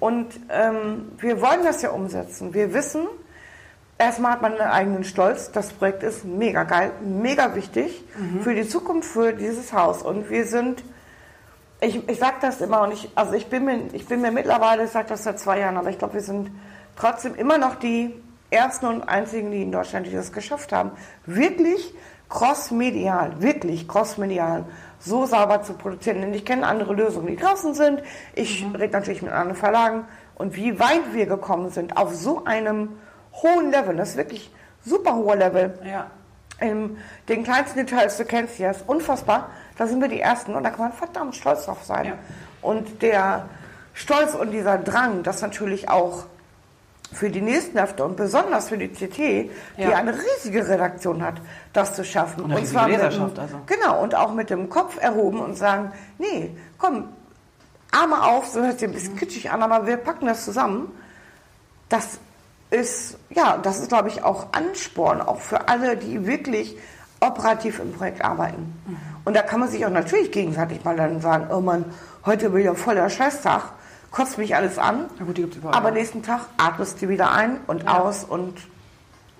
Und ähm, wir wollen das ja umsetzen. Wir wissen, erstmal hat man einen eigenen Stolz. Das Projekt ist mega geil, mega wichtig für die Zukunft, für dieses Haus. Und wir sind ich, ich sage das immer und ich, also ich bin mir, ich bin mir mittlerweile, ich sage das seit zwei Jahren, aber ich glaube, wir sind trotzdem immer noch die ersten und einzigen, die in Deutschland, die das geschafft haben, wirklich crossmedial, wirklich crossmedial so sauber zu produzieren. Denn ich kenne andere Lösungen, die draußen sind. Ich rede natürlich mit anderen Verlagen und wie weit wir gekommen sind auf so einem hohen Level, das ist wirklich super hoher Level, Ja. in den kleinsten Details, du kennst ja, ist unfassbar. Da sind wir die Ersten und da kann man verdammt stolz drauf sein. Ja. Und der Stolz und dieser Drang, das natürlich auch für die nächsten Hefte und besonders für die CT, die Ja. eine riesige Redaktion hat, das zu schaffen. Und mit dem, Leserschaft, also. Genau, und auch mit dem Kopf erhoben und sagen, nee, komm, Arme auf, so hört sich ein bisschen kitschig an, aber wir packen das zusammen. Das ist, ja, das ist, glaube ich, auch Ansporn, auch für alle, die wirklich operativ im Projekt arbeiten. Und da kann man sich auch natürlich gegenseitig mal dann sagen, oh Mann, heute wieder voller Scheißtag, kotzt mich alles an. Na gut, die gibt's überall. Aber nächsten Tag atmest du wieder ein und Ja. aus und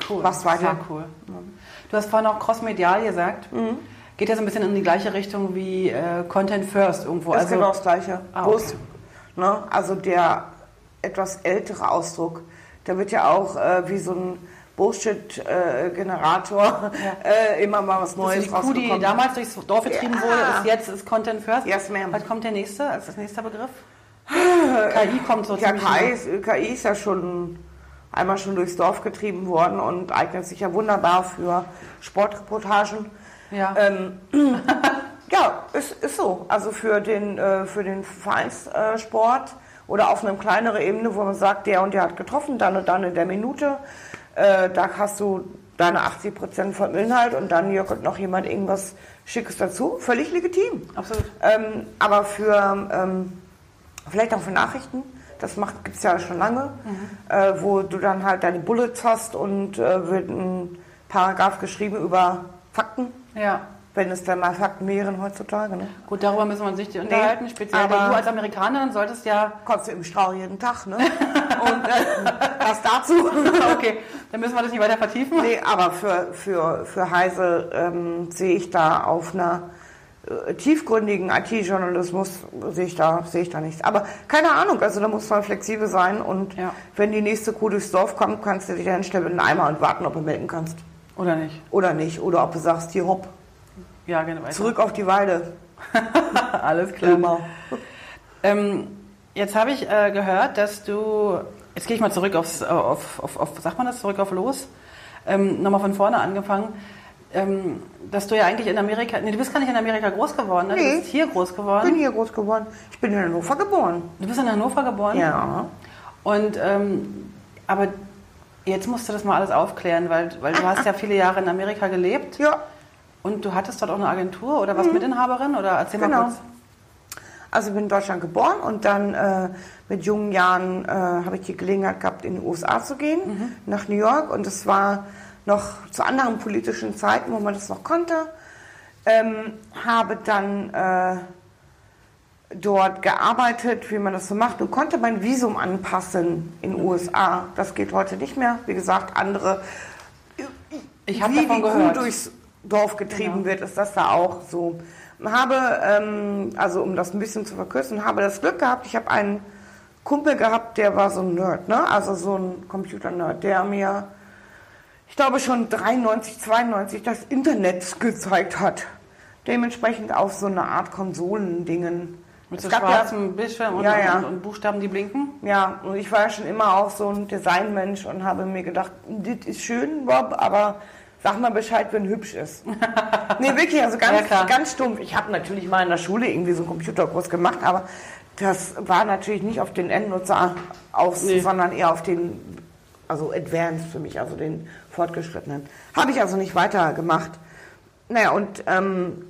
Cool. Was weiter? Sehr cool. Du hast vorhin auch crossmedial gesagt. Mhm. Geht ja so ein bisschen in die gleiche Richtung wie äh, Content First irgendwo. Das also, ist genau das Gleiche. Ah, okay. ne, also der etwas ältere Ausdruck, der wird ja auch äh, wie so ein Bullshit-Generator äh, immer mal was Neues ist die Kuh, die damals durchs Dorf getrieben Ja. wurde, ist jetzt ist Content First. Yes, ma'am. Was kommt der nächste als das nächste Begriff? KI kommt so Ja, KI ist, KI ist ja schon einmal schon durchs Dorf getrieben worden und eignet sich ja wunderbar für Sportreportagen. Ja. Ähm, ja, ist, ist so. Also für den, äh, für den Vereinssport oder auf einer kleineren Ebene, wo man sagt, der und der hat getroffen, dann und dann in der Minute, äh, da hast du deine 80 Prozent vom Inhalt und dann joggt noch jemand irgendwas Schickes dazu. Völlig legitim. Absolut. Ähm, aber für, ähm, vielleicht auch für Nachrichten, das gibt es ja schon lange, äh, wo du dann halt deine Bullets hast und äh, wird ein Paragraph geschrieben über Fakten, Ja. wenn es dann mal Fakten wären heutzutage. Ne? Gut, darüber müssen wir uns nicht unterhalten. Speziell aber- du als Amerikanerin solltest ja. Kommst du im Strauch jeden Tag, ne? Und äh, was dazu? Okay, dann müssen wir das nicht weiter vertiefen. Nee, aber für, für, für Heise ähm, sehe ich da auf einer tiefgründigen IT-Journalismus sehe ich da sehe ich da nichts. Aber keine Ahnung, also da muss man flexibel sein und Ja. wenn die nächste Kuh durchs Dorf kommt, kannst du dich hinstellen mit einem Eimer und warten, ob du melden kannst Oder nicht? oder nicht oder ob du sagst, hier hopp, Ja, gerne weiter. zurück auf die Weide. Alles klar. Immer. Ähm, jetzt habe ich äh, gehört, dass du. Jetzt gehe ich mal zurück aufs, auf, auf, auf, sagt man das, zurück auf los. Ähm, Nochmal von vorne angefangen. Ähm, dass du ja eigentlich in Amerika, nee, du bist gar nicht in Amerika groß geworden, ne? Nee. du bist hier groß Ich bin geworden. hier groß geworden. Ich bin in Hannover geboren. Du bist in Hannover geboren. Ja. Und, ähm, aber jetzt musst du das mal alles aufklären, weil, weil du hast ja viele Jahre in Amerika gelebt Ja. und du hattest dort auch eine Agentur oder was Mitinhaberin oder erzähl mal Genau. kurz. Also ich bin in Deutschland geboren und dann äh, mit jungen Jahren äh, habe ich die Gelegenheit gehabt, in die USA zu gehen, nach New York. Und es war noch zu anderen politischen Zeiten, wo man das noch konnte. Ähm, habe dann äh, dort gearbeitet, wie man das so macht und konnte mein Visum anpassen in den USA. Das geht heute nicht mehr. Wie gesagt, andere Ich habe wie davon die Kuh gehört. durchs Dorf getrieben Genau. wird, ist das da auch so. Habe, ähm, also um das ein bisschen zu verkürzen, habe das Glück gehabt, ich habe einen Kumpel gehabt, der war so ein Nerd, ne? also so ein Computer-Nerd, der mir, ich glaube schon 93, 92 das Internet gezeigt hat. Dementsprechend auf so eine Art Konsolendingen. Mit Es so gab ja- Bildschirm und, Ja, ja. Und, und Buchstaben, die blinken. ja, und ich war ja schon immer auch so ein Designmensch und habe mir gedacht, das ist schön, Bob, aber sag mal Bescheid, wenn hübsch ist. nee, wirklich, also ganz, ganz stumpf. Ich habe natürlich mal in der Schule irgendwie so einen Computerkurs gemacht, aber das war natürlich nicht auf den Endnutzer aus, Nee. sondern eher auf den, also Advanced für mich, also den Fortgeschrittenen. Habe ich also nicht weiter gemacht. Naja, und ähm,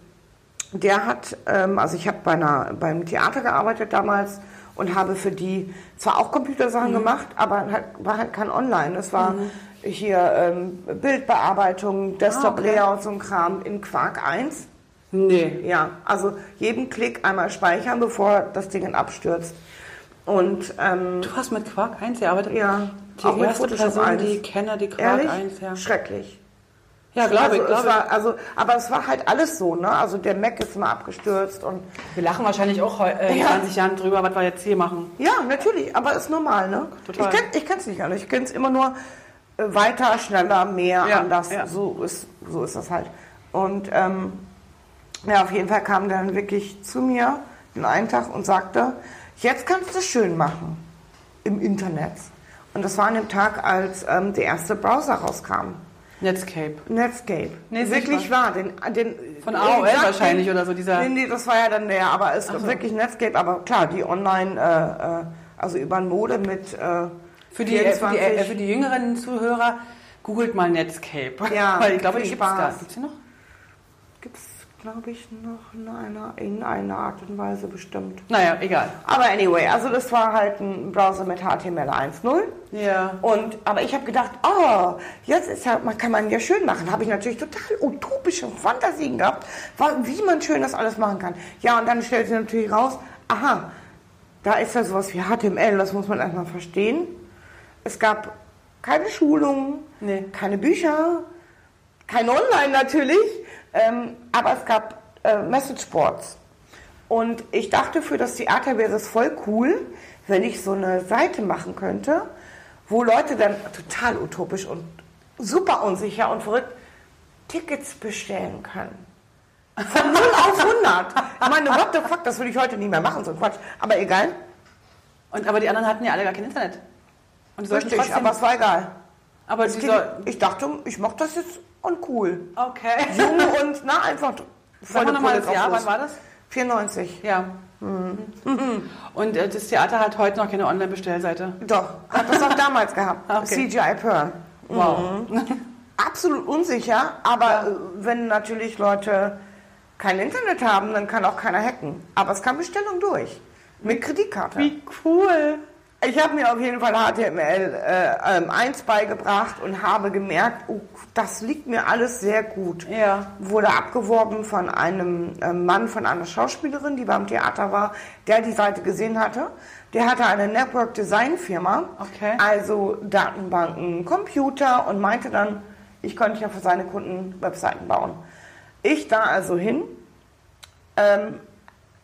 der hat, ähm, also ich habe bei einer, beim Theater gearbeitet damals und habe für die zwar auch Computersachen gemacht, aber halt, war halt kein Online. Es war hier ähm, Bildbearbeitung, Desktop-Layout, so ein Kram in Quark 1. Nee. Ja, also jeden Klick einmal speichern, bevor das Ding abstürzt. Und ähm, Du hast mit Quark 1 gearbeitet? ja, Die erste Person, 1. die ich kenne, die Quark Ehrlich? 1, ja. Schrecklich. Ja, glaube also, ich, es glaube ich. also, aber es war halt alles so, ne? Also der Mac ist mal abgestürzt und Wir lachen wahrscheinlich auch äh, in Ja. 20 Jahren drüber, was wir jetzt hier machen. Ja, natürlich, aber ist normal, ne? Total. Ich kenne es nicht anders. Ich kenne es immer nur äh, weiter, schneller, mehr, Ja, anders. ja. So, ist, so ist das halt. Und ähm, ja, auf jeden Fall kam dann wirklich zu mir den einen Tag und sagte, jetzt kannst du es schön machen im Internet. Und das war an dem Tag, als ähm, der erste Browser rauskam. Netscape. Netscape. Nee, wirklich wahr. Den, den, Von den AOL exakt wahrscheinlich den- oder so, dieser- Nee, nee, das war ja dann der, aber es Ach so. wirklich Netscape, aber klar, die online, äh, äh, also über ein Mode mit äh, Für die, äh, für, die, 24 äh, für die jüngeren Zuhörer, googelt mal Netscape. Ja, Weil ich glaube, die gibt es da. Gibt es noch? gibt's, glaube ich, noch in einer, in einer Art und Weise bestimmt. Naja, egal. Aber anyway, also das war halt ein Browser mit HTML 1.0. Ja. Und, aber ich habe gedacht, oh, jetzt ist man kann man ja schön machen. Habe ich natürlich total utopische Fantasien gehabt, wie man schön das alles machen kann. Ja, und dann stellt sich natürlich raus, aha, da ist ja sowas wie HTML, das muss man erstmal verstehen. Es gab keine Schulungen, Nee. keine Bücher, kein Online natürlich, ähm, aber es gab äh, Messageboards. Und ich dachte, für das Theater wäre es voll cool, wenn ich so eine Seite machen könnte, wo Leute dann total utopisch und super unsicher und verrückt Tickets bestellen können. Von 0 auf 100. Ich meine, what the fuck, das würde ich heute nie mehr machen, so ein Quatsch. Aber egal. Und, aber die anderen hatten ja alle gar kein Internet. Und Richtig, aber es war egal. aber ging, soll, ich dachte, ich mach das jetzt und cool. Okay. Jung und na, einfach Sag mal das Jahr, wann war das? 94. Ja. Und äh, das Theater hat heute noch keine Online-Bestellseite. Doch, hat das auch damals gehabt. Okay. CGI Pearl. Wow. Absolut unsicher, aber äh, wenn natürlich Leute kein Internet haben, dann kann auch keiner hacken. Aber es kam Bestellung durch. Mit Kreditkarte. Wie cool. Ich habe mir auf jeden Fall HTML äh, ähm, 1 beigebracht und habe gemerkt, oh, das liegt mir alles sehr gut. Ja. Wurde abgeworben von einem äh, Mann, von einer Schauspielerin, die beim Theater war, der die Seite gesehen hatte. Der hatte eine Network Design Firma, Okay. also Datenbanken, Computer und meinte dann, ich könnte ja für seine Kunden Webseiten bauen. Ich da also hin, ähm,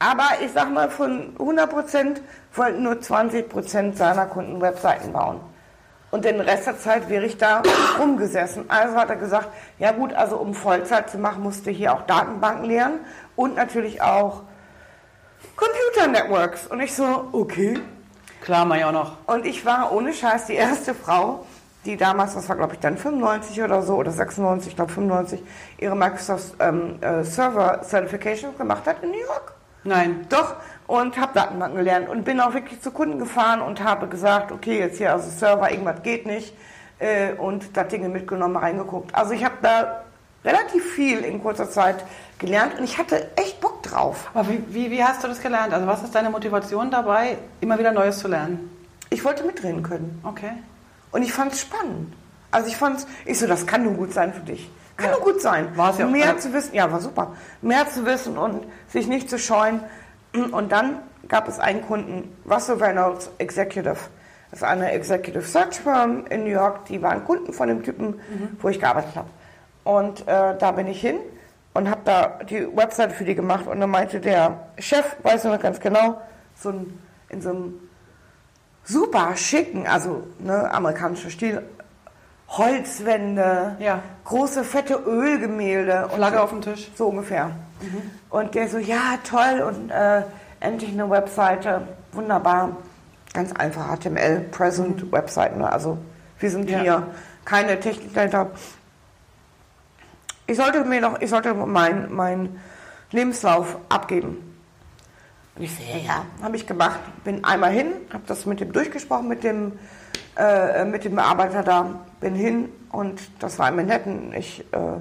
aber ich sag mal, von 100% wollten nur 20% seiner Kunden Webseiten bauen. Und den Rest der Zeit wäre ich da rumgesessen. Also hat er gesagt, ja gut, also um Vollzeit zu machen, musste hier auch Datenbanken lernen und natürlich auch Computer Networks. Und ich so, okay. Klar, mach ich auch noch. Und ich war ohne Scheiß die erste Frau, die damals, das war glaube ich dann 95 oder so, oder 96, ich glaube 95, ihre Microsoft ähm, äh, Server Certification gemacht hat in New York. Nein. Doch, und habe Datenbanken gelernt und bin auch wirklich zu Kunden gefahren und habe gesagt, okay, jetzt hier also Server, irgendwas geht nicht äh, und da Dinge mitgenommen, reingeguckt. Also ich habe da relativ viel in kurzer Zeit gelernt und ich hatte echt Bock drauf. Aber wie, wie, wie hast du das gelernt? Also was ist deine Motivation dabei, immer wieder Neues zu lernen? Ich wollte mitreden können Okay. und ich fand es spannend. Also ich fand ich so, das kann nur gut sein für dich. Kann Ja. nur gut sein. War's ja auch. Mehr zu wissen, ja, war super. Mehr zu wissen und sich nicht zu scheuen. Und dann gab es einen Kunden, Russell Reynolds Executive. Das ist eine Executive Search Firm in New York. Die waren Kunden von dem Typen, Mhm. wo ich gearbeitet habe. Und äh, da bin ich hin und habe da die Webseite für die gemacht. Und dann meinte der Chef, weiß ich noch ganz genau, so ein, in so einem super schicken, also ne, amerikanischer Stil, Holzwände, Ja. große fette Ölgemälde und Flagge so, auf dem Tisch. so ungefähr. Und der so, ja toll und äh, endlich eine Webseite, wunderbar, ganz einfach HTML, Present Webseite, ne? also wir sind Ja. hier keine Technik dahinter. Ich sollte mir noch, ich sollte meinen mein Lebenslauf abgeben. Und ich ja, ja, habe ich gemacht. Bin einmal hin, habe das mit dem durchgesprochen, mit dem, äh, mit dem Bearbeiter da. Bin hin und das war in Manhattan. Ich äh,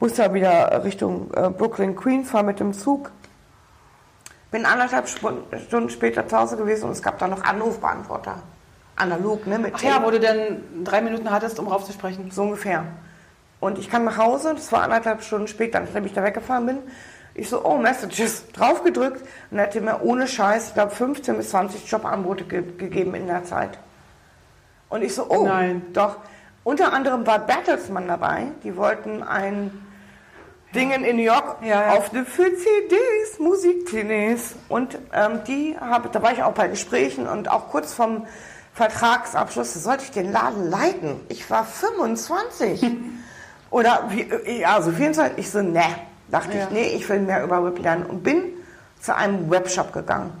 musste ja wieder Richtung äh, Brooklyn, Queens fahren mit dem Zug. Bin anderthalb Stunden später zu Hause gewesen und es gab da noch Anrufbeantworter. Analog, ne? Mit Ach ja, wo du dann drei Minuten hattest, um raufzusprechen. so ungefähr. Und ich kam nach Hause, das war anderthalb Stunden später, nachdem ich da weggefahren bin. Ich so, oh, Messages, draufgedrückt und er hätte mir ohne Scheiß, ich glaube, 15 bis 20 Jobangebote ge gegeben in der Zeit. Und ich so, oh, Nein. doch. Unter anderem war Bertelsmann dabei, die wollten ein Dingen in New York Ja, ja. auf für CDs, Musik-CDs. Und ähm, die habe, da war ich auch bei Gesprächen und auch kurz vom Vertragsabschluss, da sollte ich den Laden leiten. Ich war 25. Oder, wie, äh, ja, so 24. Ich so, ne, dachte Ja. ich, nee, ich will mehr über Web lernen. Und bin zu einem Webshop gegangen.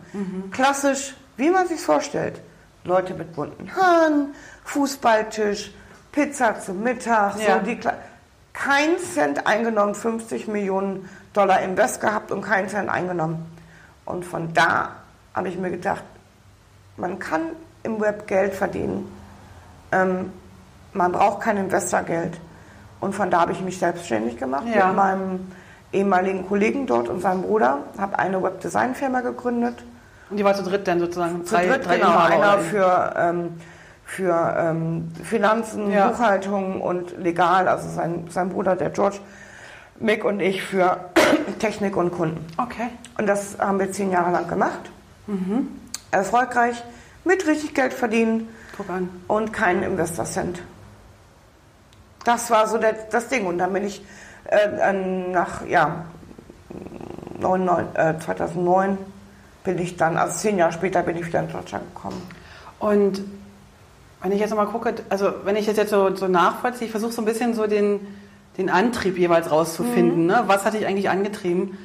Klassisch, wie man sich vorstellt. Leute mit bunten Haaren, Fußballtisch, Pizza zum Mittag, Ja. so die Kla kein Cent eingenommen, 50 Millionen Dollar Invest gehabt und keinen Cent eingenommen. Und von da habe ich mir gedacht, man kann im Web Geld verdienen. Ähm, man braucht kein Investorgeld. Und von da habe ich mich selbstständig gemacht Ja. mit meinem ehemaligen Kollegen dort und seinem Bruder. Habe eine Webdesign-Firma gegründet. Und die war zu dritt dann sozusagen. Zu dritt, genau. Inhaber Einer für, ähm, für ähm, Finanzen, Ja. Buchhaltung und legal. Also sein, sein Bruder, der George, Mick und ich für Technik und Kunden. Okay. Und das haben wir zehn Jahre lang gemacht. Mhm. Erfolgreich, mit richtig Geld verdienen Guck an. und keinen Investor-Cent. Das war so der, das Ding. Und dann bin ich äh, nach, ja, 9, 9, äh, 2009 bin ich dann, also zehn Jahre später bin ich wieder in Deutschland gekommen. Und wenn ich jetzt nochmal gucke, also wenn ich das jetzt so, so nachvollziehe, ich versuche so ein bisschen so den, den Antrieb jeweils rauszufinden. Ne? Was hat dich eigentlich angetrieben?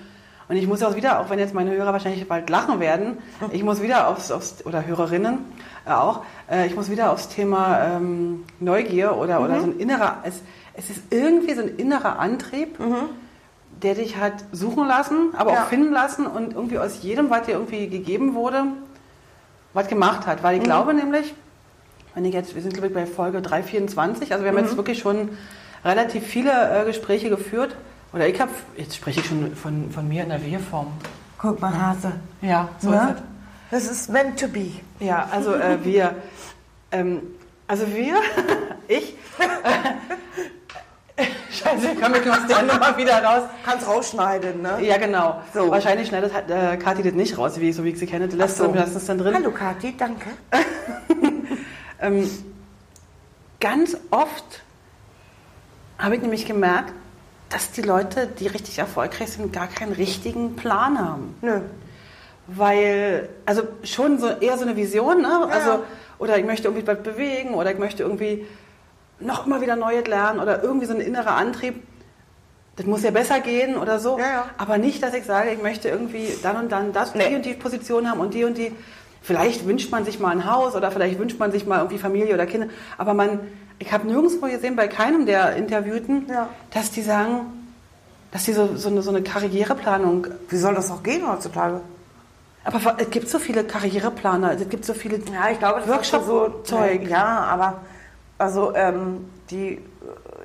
Und ich muss auch wieder, auch wenn jetzt meine Hörer wahrscheinlich bald lachen werden, ich muss wieder aufs, aufs oder Hörerinnen äh, auch, äh, ich muss wieder aufs Thema ähm, Neugier oder, oder so ein innerer, es, es ist irgendwie so ein innerer Antrieb, der dich hat suchen lassen, aber Ja. auch finden lassen und irgendwie aus jedem, was dir irgendwie gegeben wurde, was gemacht hat. Weil ich glaube nämlich, wenn ich jetzt, wir sind glaube ich bei Folge 324, also wir haben jetzt wirklich schon relativ viele äh, Gespräche geführt. Oder ich habe, jetzt spreche ich schon von, von mir in der Wir-Form. Guck mal, Hase. Ja, so Ne? ist es. Das ist meant to be. Ja, also äh, wir, ähm, also wir, ich, äh, scheiße, ich komme aus der Nummer wieder raus. Kannst rausschneiden, ne? Ja, genau. So. Wahrscheinlich schneidet äh, Kathi das nicht raus, wie, so wie ich sie kenne. Die lässt so. so. lässt es dann drin. Hallo Kathi, danke. Ähm, ganz oft habe ich nämlich gemerkt, dass die Leute, die richtig erfolgreich sind, gar keinen richtigen Plan haben. Nö. Weil, also schon so eher so eine Vision, ne? Ja. Also, oder ich möchte irgendwie was bewegen oder ich möchte irgendwie noch immer wieder Neues lernen oder irgendwie so ein innerer Antrieb. Das muss ja besser gehen oder so. Ja, ja. Aber nicht, dass ich sage, ich möchte irgendwie dann und dann das, Nee. die und die Position haben und die und die. Vielleicht wünscht man sich mal ein Haus oder vielleicht wünscht man sich mal irgendwie Familie oder Kinder. Aber man, ich habe nirgendwo gesehen, bei keinem der Interviewten, Ja. dass die sagen, dass die so, so, eine, so eine Karriereplanung Wie soll das auch gehen heutzutage? aber es gibt so viele Karriereplaner, es gibt so viele Ja, ich glaube, das Workshop ist so Zeug. Ja, aber also ähm, die,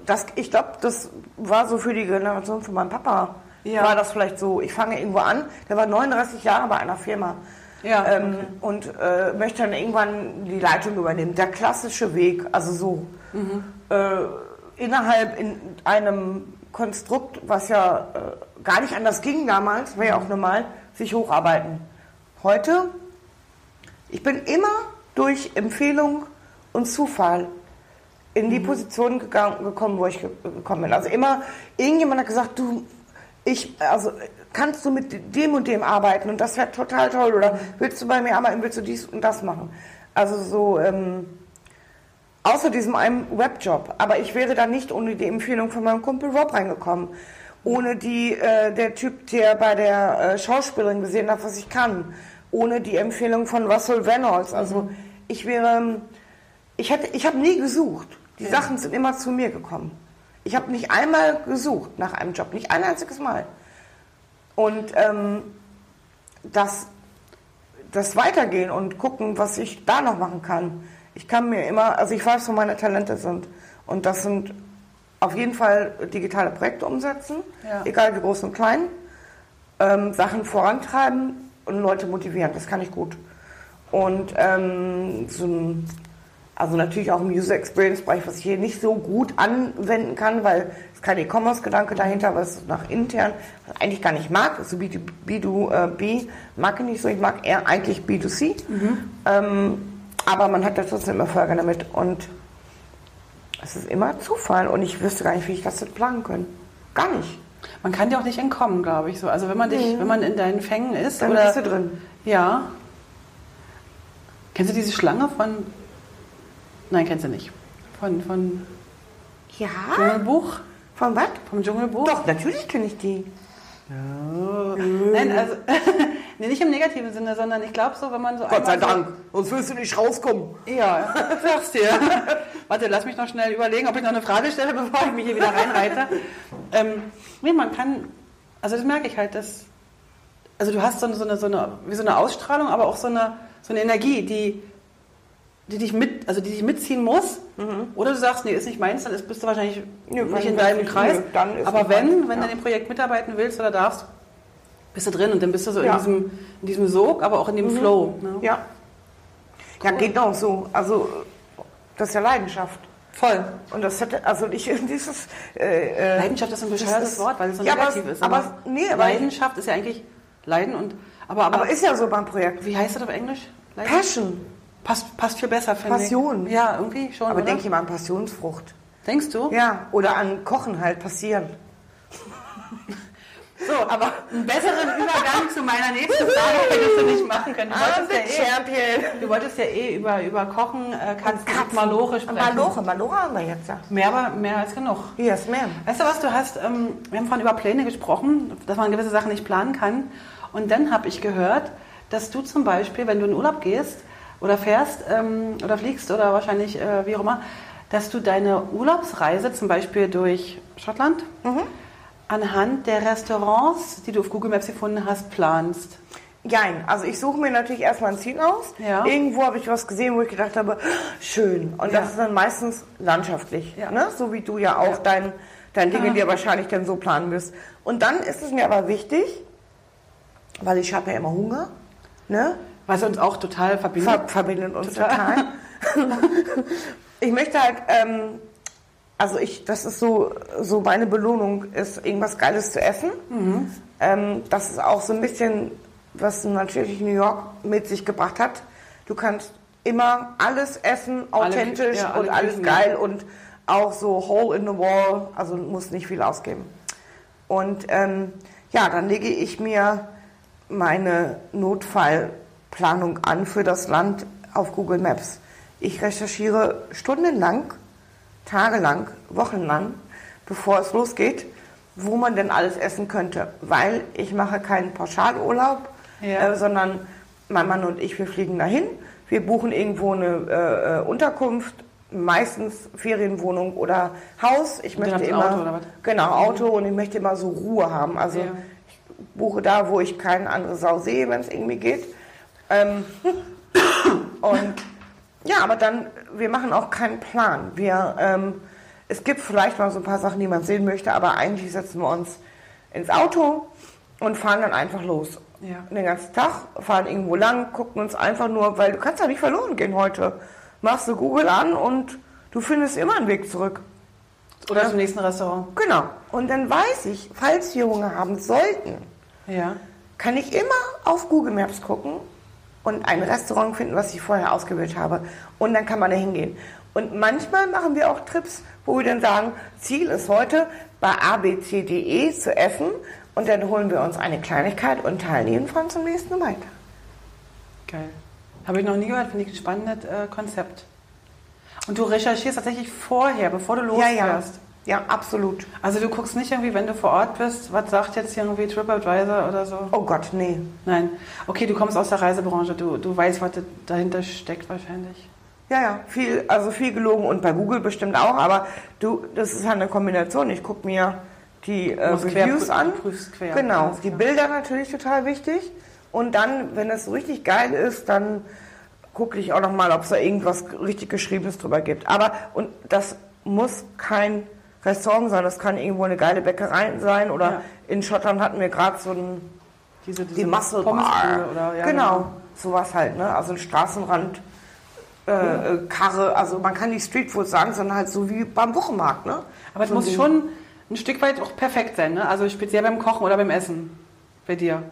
das, ich glaube, das war so für die Generation von meinem Papa. Ja. War das vielleicht so? Ich fange irgendwo an. Der war 39 Jahre bei einer Firma. Ja, ähm, und äh, möchte dann irgendwann die Leitung übernehmen. Der klassische Weg, also so Mhm. äh, innerhalb in einem Konstrukt, was ja äh, gar nicht anders ging damals, wäre ja auch normal, sich hocharbeiten. Heute ich bin immer durch Empfehlung und Zufall in die Position gegangen, gekommen, wo ich ge gekommen bin. Also immer, irgendjemand hat gesagt, du, ich, also kannst du mit dem und dem arbeiten und das wäre total toll oder willst du bei mir arbeiten, willst du dies und das machen? Also so, ähm, außer diesem einen Webjob. Aber ich wäre da nicht ohne die Empfehlung von meinem Kumpel Rob reingekommen. Ohne die, äh, der Typ, der bei der äh, Schauspielerin gesehen hat, was ich kann. Ohne die Empfehlung von Russell Reynolds. Also ich wäre, ich hätte, ich habe nie gesucht. Die Sachen sind immer zu mir gekommen. Ich habe nicht einmal gesucht nach einem Job, nicht ein einziges Mal. Und ähm, das, das Weitergehen und gucken, was ich da noch machen kann. Ich kann mir immer, also ich weiß, wo meine Talente sind. Und das sind auf jeden Fall digitale Projekte umsetzen, Ja. egal wie groß und klein, ähm, Sachen vorantreiben und Leute motivieren. Das kann ich gut. Und ähm, so ein, also natürlich auch im User Experience Bereich, was ich hier nicht so gut anwenden kann, weil es kein E-Commerce-Gedanke dahinter, was es nach intern was ich eigentlich gar nicht mag. So B2B, B2B mag ich nicht so. Ich mag eher eigentlich B2C. Ähm, aber man hat da trotzdem Erfolge damit und es ist immer Zufall und ich wüsste gar nicht, wie ich das hätte planen können. Gar nicht. Man kann dir auch nicht entkommen, glaube ich so. Also wenn man dich, wenn man in deinen Fängen ist Dann oder bist du drin. ja. Kennst du diese Schlange von? Nein, kennst du nicht. Von von Ja? Dschungelbuch? Von was? Vom Dschungelbuch? Doch, natürlich kenne ich die. Nein, also nee, nicht im negativen Sinne, sondern ich glaube so, wenn man so Gott sei einmal so- Dank. Sonst wirst du nicht rauskommen. Ja, sag's dir. Warte, lass mich noch schnell überlegen, ob ich noch eine Frage stelle, bevor ich mich hier wieder reinreite. Ähm, nee, man kann, also das merke ich halt, dass, also du hast so eine, so eine, so eine, wie so eine Ausstrahlung, aber auch so eine, so eine Energie, die, die dich mit, also die dich mitziehen muss. Oder du sagst, nee, ist nicht meins, dann ist, bist du wahrscheinlich Nö, nicht in deinem Kreis. ist aber wenn, meins, wenn ja. du in dem Projekt mitarbeiten willst oder darfst, bist du drin und dann bist du so Ja. in, diesem, in diesem Sog, aber auch in dem Flow. Ne? Ja. Ja, geht auch so. Also, das ist ja Leidenschaft. Voll. Und das hätte, also ich, dieses. Äh, äh, Leidenschaft ist ein bescheuertes Wort, weil es so Ja, aber negativ es- ist. aber es- nee, aber- Leidenschaft ist ja eigentlich Leiden und aber aber, aber ist ja so beim Projekt. wie heißt das auf Englisch? Leiden? Passion. Passt, passt viel besser, finde ich. Passion. Ja, irgendwie schon. Aber oder? denke ich mal an Passionsfrucht. Denkst du? Ja, oder an Kochen halt passieren. So, aber einen besseren Übergang zu meiner nächsten Frage hättest du nicht machen können. Du I'm wolltest, ja eh, du wolltest ja eh über, über Kochen, äh, Katzen, Katzen. Malore sprechen. Malore, Malore haben wir jetzt ja. Mehr, aber mehr als genug. Yes, ma'am. Weißt du was, du hast, ähm, wir haben vorhin über Pläne gesprochen, dass man gewisse Sachen nicht planen kann. Und dann habe ich gehört, dass du zum Beispiel, wenn du in Urlaub gehst oder fährst ähm, oder fliegst oder wahrscheinlich äh, wie auch immer, dass du deine Urlaubsreise zum Beispiel durch Schottland anhand der Restaurants, die du auf Google Maps gefunden hast, planst. Jein, also ich suche mir natürlich erstmal ein Ziel aus. Ja. Irgendwo habe ich was gesehen, wo ich gedacht habe, schön. Und Ja. das ist dann meistens landschaftlich. Ja. Ne? So wie du ja auch dein, dein Dinge Ah. dir wahrscheinlich dann so planen wirst. Und dann ist es mir aber wichtig, weil ich habe ja immer Hunger, ne? Was uns auch total verbindet. Ver verbindet uns Total. total. ich möchte halt, ähm, also ich, das ist so, so meine Belohnung, ist irgendwas Geiles zu essen. Mhm. Ähm, das ist auch so ein bisschen, was natürlich New York mit sich gebracht hat. Du kannst immer alles essen, Alle- authentisch ja, alle und alles Küchen, geil ja. und auch so hole in the wall, also muss nicht viel ausgeben. Und ähm, ja, dann lege ich mir meine Notfallplanung an für das Land auf Google Maps. Ich recherchiere stundenlang, tagelang, wochenlang, bevor es losgeht, wo man denn alles essen könnte. Weil ich mache keinen Pauschalurlaub, Ja. äh, sondern mein Mann und ich, wir fliegen dahin. Wir buchen irgendwo eine äh, äh, Unterkunft, meistens Ferienwohnung oder Haus. Ich möchte immer Auto oder was? genau Auto und ich möchte immer so Ruhe haben. Also Ja. ich buche da, wo ich keine andere Sau sehe, wenn es irgendwie geht. Ähm, und ja, aber dann, wir machen auch keinen Plan. Wir, ähm, es gibt vielleicht mal so ein paar Sachen, die man sehen möchte, aber eigentlich setzen wir uns ins Auto und fahren dann einfach los. Ja. Den ganzen Tag, fahren irgendwo lang, gucken uns einfach nur, weil du kannst ja nicht verloren gehen heute. Machst du Google an und du findest immer einen Weg zurück. Oder zum nächsten Restaurant. Genau. Und dann weiß ich, falls wir Hunger haben sollten, Ja. kann ich immer auf Google Maps gucken und ein Restaurant finden, was ich vorher ausgewählt habe. Und dann kann man da hingehen. Und manchmal machen wir auch Trips, wo wir dann sagen, Ziel ist heute bei abcde zu essen. Und dann holen wir uns eine Kleinigkeit und teilen und fahren zum nächsten weiter. Geil. Habe ich noch nie gehört, finde ich ein spannendes äh, Konzept. Und du recherchierst tatsächlich vorher, bevor du Ja, ja. Ja, absolut. Also du guckst nicht irgendwie, wenn du vor Ort bist, was sagt jetzt irgendwie TripAdvisor oder so? Oh Gott, nee. Nein. Okay, du kommst aus der Reisebranche, du, du weißt, was da- dahinter steckt wahrscheinlich. Ja, ja, viel, also viel gelogen und bei Google bestimmt auch, aber du, das ist halt eine Kombination. Ich gucke mir die äh, quer Reviews prü- an. quer, Genau, die. Bilder natürlich total wichtig. Und dann, wenn es so richtig geil ist, dann gucke ich auch nochmal, ob es da irgendwas richtig Geschriebenes drüber gibt. Aber, und das muss kein Restaurant sein, das kann irgendwo eine geile Bäckerei sein oder Ja. in Schottland hatten wir gerade so ein Diese, diese die Muscle Bar. Oder, ja, genau, sowas halt, ne? Also ein Straßenrand. Äh, äh, Karre, also man kann nicht Streetfood sagen, sondern halt so wie beim Wochenmarkt, ne? Aber es So muss Ding. schon ein Stück weit auch perfekt sein, ne? Also speziell beim Kochen oder beim Essen bei dir.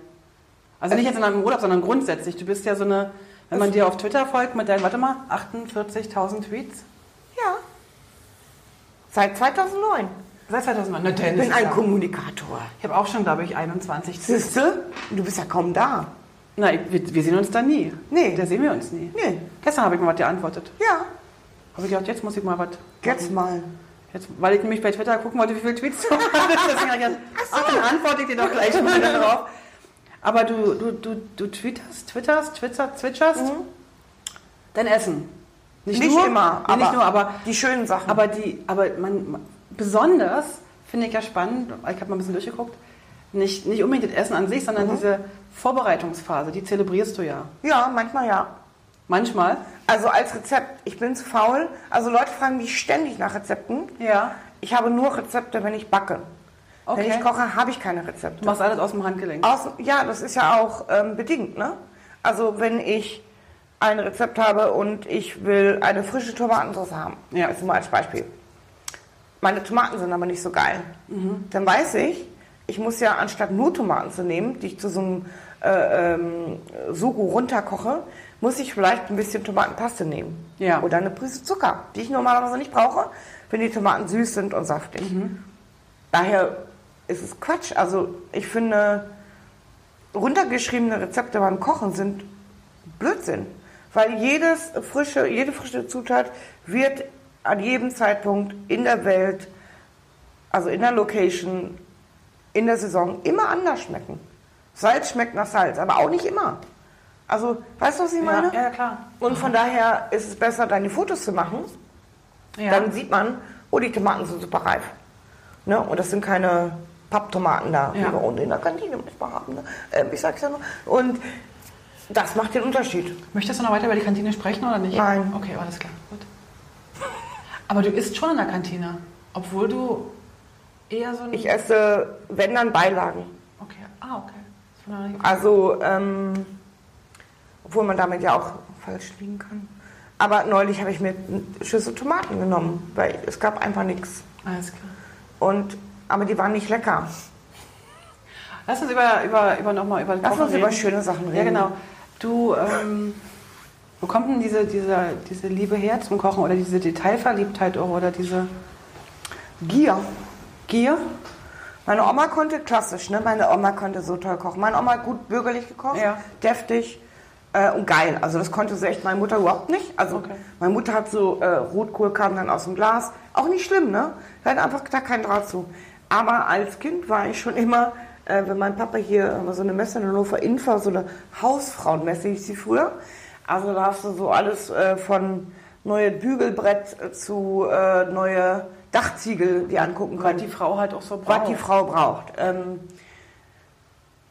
Also nicht jetzt in einem Urlaub, sondern grundsätzlich. Du bist ja so eine, wenn man dir auf Twitter folgt mit deinen, warte mal, 48.000 Tweets. Ja. Seit 2009. Seit 2009. Na, Ich bin ein Kommunikator. Ich habe auch schon, glaube ich, 21. Siehste? Du bist ja kaum da. Nein, wir, wir sehen uns da nie. Nee. Da sehen wir uns nie. Nee. Gestern habe ich mal was geantwortet. Ja. Habe ich gedacht, jetzt muss ich mal was. Jetzt mal. Jetzt, weil ich nämlich bei Twitter gucken wollte, wie viele Tweets du hattest. Deswegen habe ich gedacht, ach, dann antworte ich dir doch gleich mal darauf. Aber du, du, du, du twitterst, twitterst, twitterst, zwitscherst dein Essen. Nicht, nur, immer, nee, aber, nicht nur, aber, die schönen Sachen. aber, die, aber man, besonders finde ich ja spannend, ich habe mal ein bisschen durchgeguckt, nicht, nicht unbedingt das Essen an sich, sondern diese Vorbereitungsphase, die zelebrierst du ja. ja, manchmal ja. Manchmal. Also als Rezept, ich bin zu faul. Also Leute fragen mich ständig nach Rezepten. Ja. Ich habe nur Rezepte, wenn ich backe. Okay. Wenn ich koche, habe ich keine Rezepte. Du machst alles aus dem Handgelenk. Aus, ja, das ist ja auch ähm, bedingt, ne? Also wenn ich ein Rezept habe und ich will eine frische Tomatensauce haben, Ja. jetzt mal als Beispiel. Meine Tomaten sind aber nicht so geil. Dann weiß ich, ich muss ja anstatt nur Tomaten zu nehmen, die ich zu so einem äh, ähm, Sugo runterkoche, muss ich vielleicht ein bisschen Tomatenpaste nehmen. Ja. Oder eine Prise Zucker, die ich normalerweise nicht brauche, wenn die Tomaten süß sind und saftig. Daher es ist Quatsch. Also ich finde, runtergeschriebene Rezepte beim Kochen sind Blödsinn. Weil jedes frische, jede frische Zutat wird an jedem Zeitpunkt in der Welt, also in der Location, in der Saison immer anders schmecken. Salz schmeckt nach Salz, aber auch nicht immer. Also, weißt du, was ich meine? Ja, ja, klar. Und von daher ist es besser, deine Fotos zu machen. Ja. Dann sieht man, oh, die Tomaten sind super reif. Ne? Und das sind keine Papptomaten da, Ja. die wir unten in der Kantine manchmal haben. Ne? Ähm, ich sag's ja nur. Und das macht den Unterschied. Möchtest du noch weiter über die Kantine sprechen oder nicht? Nein. Okay, alles klar. Gut. Aber du isst schon in der Kantine, obwohl du eher so ein... Ich esse, wenn dann Beilagen. okay, ah, okay. Also, ähm, obwohl man damit ja auch falsch liegen kann. Aber neulich habe ich mir eine Schüssel Tomaten genommen, weil es gab einfach nichts. Alles klar. Und aber die waren nicht lecker. Lass uns über, über, über nochmal über Lass uns über reden. schöne Sachen reden. Ja, genau. Du, ähm, wo kommt denn diese, diese, diese Liebe her zum Kochen oder diese Detailverliebtheit auch oder diese Gier. Gier? Meine Oma konnte klassisch, ne? Meine Oma konnte so toll kochen. Meine Oma hat gut bürgerlich gekocht, Ja. deftig äh, und geil. Also das konnte sie echt meine Mutter überhaupt nicht. Also Okay. meine Mutter hat so äh, Rotkohl kam dann aus dem Glas. Auch nicht schlimm, ne? Wir hatten einfach da keinen Draht zu. Aber als Kind war ich schon immer, äh, wenn mein Papa hier so eine Messe in Hannover Infa, so eine Hausfrauenmesse hieß sie früher. Also da hast du so alles äh, von neue Bügelbrett äh, zu äh, neue Dachziegel, die angucken können die Frau halt auch so braucht. was die Frau braucht. Ähm,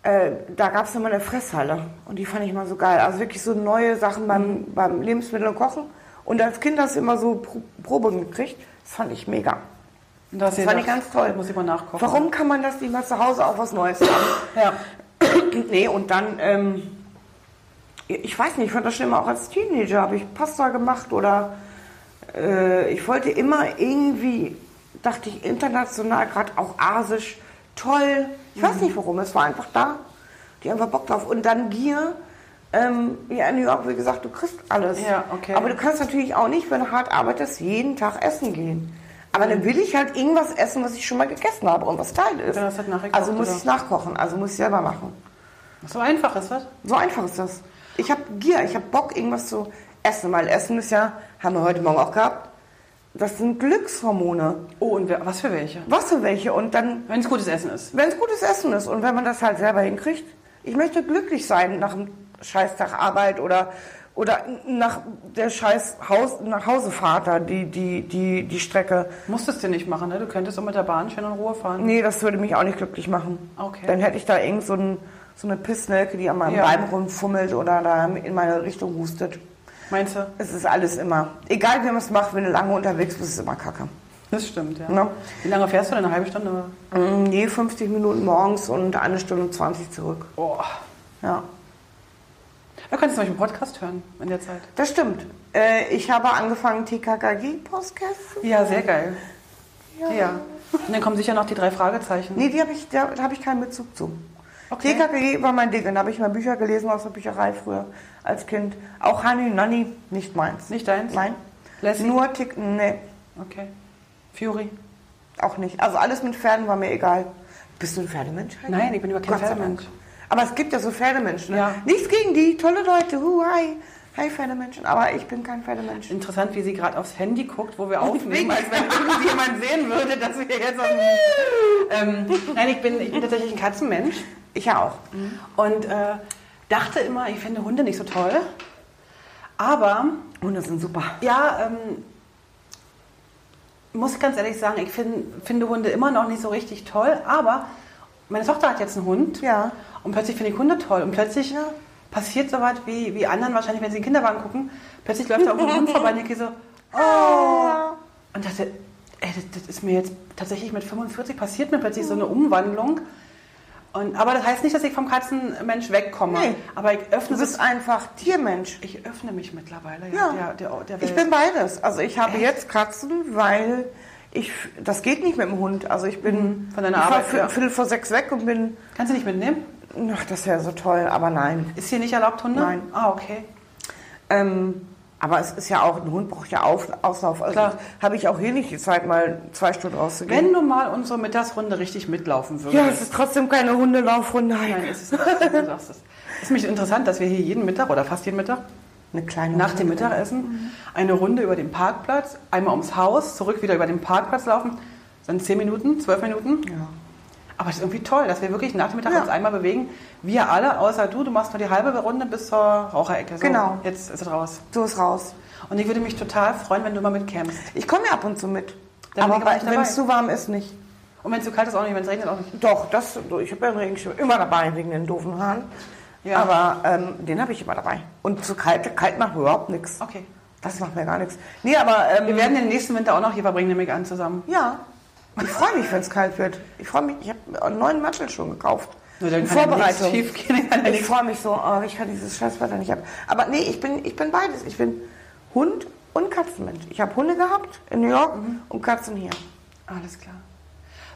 äh, da gab es immer eine Fresshalle und die fand ich immer so geil. Also wirklich so neue Sachen beim, beim Lebensmittel und Kochen. Und als Kind hast du immer so Pro Proben gekriegt. Das fand ich mega. Und da hast du Das fand ich ganz toll. Muss ich mal nachkochen. Warum kann man das nicht mal zu Hause auch was Neues haben? Ja. nee, und dann, ähm, ich weiß nicht, ich fand das schlimmer auch als Teenager. Habe ich Pasta gemacht oder äh, ich wollte immer irgendwie, dachte ich, international, gerade auch asisch, toll. Ich Mhm. weiß nicht warum, es war einfach da. Die haben einfach Bock drauf. Und dann Gier. Ähm, ja, in New York, wie gesagt, du kriegst alles. Ja, okay. Aber du kannst natürlich auch nicht, wenn du hart arbeitest, jeden Tag essen gehen. Aber Mhm. dann will ich halt irgendwas essen, was ich schon mal gegessen habe und was Teil ist. Ja, nachgekocht, also muss ich es nachkochen, also muss ich selber machen. So einfach ist das? So einfach ist das. Ich habe Gier, ich habe Bock, irgendwas zu essen, weil Essen ist ja, haben wir heute Morgen auch gehabt, das sind Glückshormone. Oh, und was für welche? Was für welche? Und dann, Wenn es gutes Essen ist. wenn es gutes Essen ist und wenn man das halt selber hinkriegt, ich möchte glücklich sein nach einem Scheißtag Arbeit oder, oder nach der scheiß Haus, nach Hausefahrt, die, die, die, die Strecke. Musstest du nicht machen, ne? Du könntest auch mit der Bahn schön in Ruhe fahren. Nee, das würde mich auch nicht glücklich machen. Okay. Dann hätte ich da irgend so, ein, so eine Pissnelke, die an meinem Ja. Bein rumfummelt oder da in meine Richtung hustet. Meinst du? Es ist alles immer. Egal wie man es macht, wenn du lange unterwegs bist, ist es immer kacke. Das stimmt, ja. Ne? Wie lange fährst du denn? Eine halbe Stunde? Mm, Nee, 50 Minuten morgens und eine Stunde und 20 zurück. Oh. Ja, Da könntest du zum Beispiel einen Podcast hören in der Zeit. das stimmt. Äh, ich habe angefangen, TKKG-Podcast. Ja, sehr geil. Ja. Ja. Und dann kommen sicher noch die drei Fragezeichen. Nee, die habe ich, da, habe ich keinen Bezug zu. Okay. TKKG war mein Ding. Da habe ich mal Bücher gelesen aus der Bücherei früher als Kind. Auch Honey Nanny, nicht meins. Nicht deins? Nein. Lassie? Nur Tick, nee, Okay. Fury? auch nicht. Also alles mit Pferden war mir egal. Bist du ein Pferdemensch? Nein, ich bin überhaupt kein Pferdemensch. Aber es gibt ja so Pferdemenschen. Ne? Ja. Nichts gegen die, tolle Leute. Hu, hi. Hi Pferdemenschen. Aber ich bin kein Pferdemensch. Interessant, wie sie gerade aufs Handy guckt, wo wir aufnehmen, als wenn irgendjemand sehen würde, dass wir jetzt auf. Ähm, nein, ich bin, ich bin tatsächlich ein Katzenmensch Ich ja auch. und äh, dachte immer, ich finde Hunde nicht so toll. Aber Hunde sind super. Ja, ähm, muss ganz ehrlich sagen, ich find, finde Hunde immer noch nicht so richtig toll, aber meine Tochter hat jetzt einen Hund Ja. und plötzlich finde ich Hunde toll und plötzlich passiert so was wie, wie anderen wahrscheinlich, wenn sie in den Kinderwagen gucken, plötzlich läuft da irgendwo ein Hund vorbei und ich gehe so, oh. Und dachte, ey, das, das ist mir jetzt tatsächlich mit 45 passiert mir plötzlich so eine Umwandlung. Und, aber das heißt nicht, dass ich vom Katzenmensch wegkomme. Nee. Aber ich öffne, Du bist einfach Tiermensch. ich öffne mich mittlerweile Ja. der, der, der Ich bin beides. Also ich habe jetzt Katzen, weil ich, das geht nicht mit dem Hund. Also ich bin Mhm. Von deiner Arbeit, war ja. Viertel vor sechs weg und bin, Kannst du nicht mitnehmen? ach, das wäre so toll, aber nein. Ist hier nicht erlaubt, Hunde? Nein. Ah, okay. Ähm, Aber es ist ja auch, ein Hund braucht ja Auf, Auslauf. Also habe ich auch hier nicht die Zeit, mal zwei Stunden rauszugehen. Wenn du mal unsere Mittagsrunde richtig mitlaufen würdest. ja, es ist trotzdem keine Hundelaufrunde. Nein, ist es nicht. Du sagst es. Ist mich interessant, dass wir hier jeden Mittag oder fast jeden Mittag Eine kleine nach dem Mittagessen eine Runde über den Parkplatz, einmal ums Haus, zurück wieder über den Parkplatz laufen. Sind 10 Minuten, 12 Minuten. Ja. Aber es ist irgendwie toll, dass wir wirklich nach dem Mittag Ja. uns einmal bewegen. Wir alle, außer du, du machst nur die halbe Runde bis zur Raucherecke. So, Genau. Jetzt ist es raus. Du ist raus. Und ich würde mich total freuen, wenn du mal mitkämst. Ich komme ja ab und zu mit. Dann aber wenn es zu warm ist, nicht. Und wenn es zu kalt ist, auch nicht, wenn es regnet, auch nicht. Doch, das, ich habe ja einen Regenschirm immer dabei wegen den doofen Haaren. Ja. Aber ähm, den habe ich immer dabei. Und zu kalt, kalt macht überhaupt nichts. Okay. Das macht mir gar nichts. Nee, aber ähm, Wir werden den nächsten Winter auch noch hier verbringen, nehme ich an, zusammen. ja. Ich freue mich, wenn es kalt wird. Ich freue mich. Ich habe einen neuen Mantel schon gekauft. Nur dann kann Vorbereitung. nichts schiefgehen, kann Ich freue mich so, oh, ich kann dieses Scheißwetter nicht ab. Aber nee, ich bin, ich bin beides. Ich bin Hund und Katzenmensch. Ich habe Hunde gehabt in New York Mhm. und Katzen hier. Alles klar.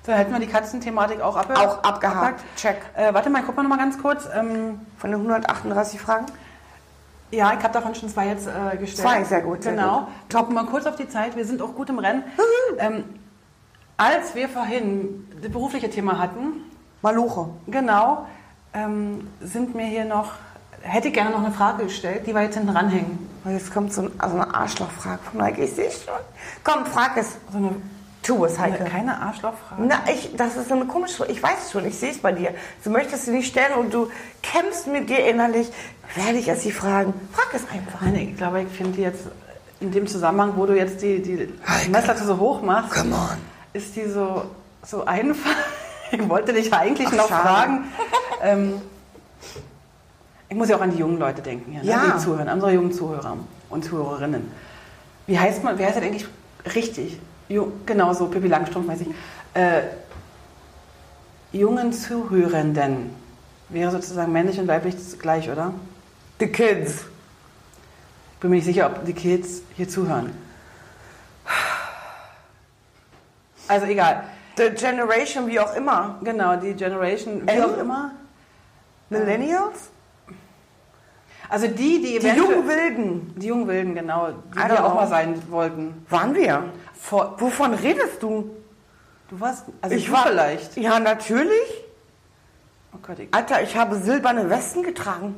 So, dann hätten wir die Katzenthematik auch, abge Auch abgehakt. Check. Äh, warte mal, guck mal noch mal ganz kurz. Ähm, Von den 138 Fragen. ja, ich habe davon schon zwei jetzt äh, gestellt. Zwei, sehr gut, sehr genau. gut. Top. Mal kurz auf die Zeit. Wir sind auch gut im Rennen. ähm, als wir vorhin das berufliche Thema hatten, Maluche. genau, ähm, sind mir hier noch, hätte ich gerne noch eine Frage gestellt, die wir jetzt hinten ranhängen. Jetzt kommt so, ein, also eine Arschlochfrage von Heike. Ich sehe schon. Komm, frag es. So eine, Tu es, Heike. eine keine Arschlochfrage. Na, ich, das ist eine komische Frage. Ich weiß es schon, ich sehe es bei dir. Du möchtest sie nicht stellen und du kämpfst mit dir innerlich. Werde ich es sie fragen? Frag es einfach. Nein, ich glaube, ich finde die jetzt in dem Zusammenhang, wo du jetzt die, die Messlatte so hoch machst, Come on. ist die so, so einfach. Ich wollte dich eigentlich Ach, noch schade. fragen. Ähm, ich muss ja auch an die jungen Leute denken hier, ne, Ja. die zuhören, unsere jungen Zuhörer und Zuhörerinnen. Wie heißt man, wie heißt das eigentlich richtig? Ju, genau so, Pippi Langstrumpf-mäßig. Äh, jungen Zuhörenden wäre sozusagen männlich und weiblich gleich, oder? The kids. Ich bin mir nicht sicher, ob die Kids hier zuhören. Also egal. The generation, wie auch immer. Genau, die Generation, wie Ähm, auch immer. Millennials? Also die, die Die eventuell... jungen Wilden. Die jungen Wilden, genau. Die wir auch know. mal sein wollten. Waren wir? Vor, Wovon redest du? du warst... Also Ich war- vielleicht. Ja, natürlich. Oh Gott, ich... Alter, ich habe silberne Westen getragen.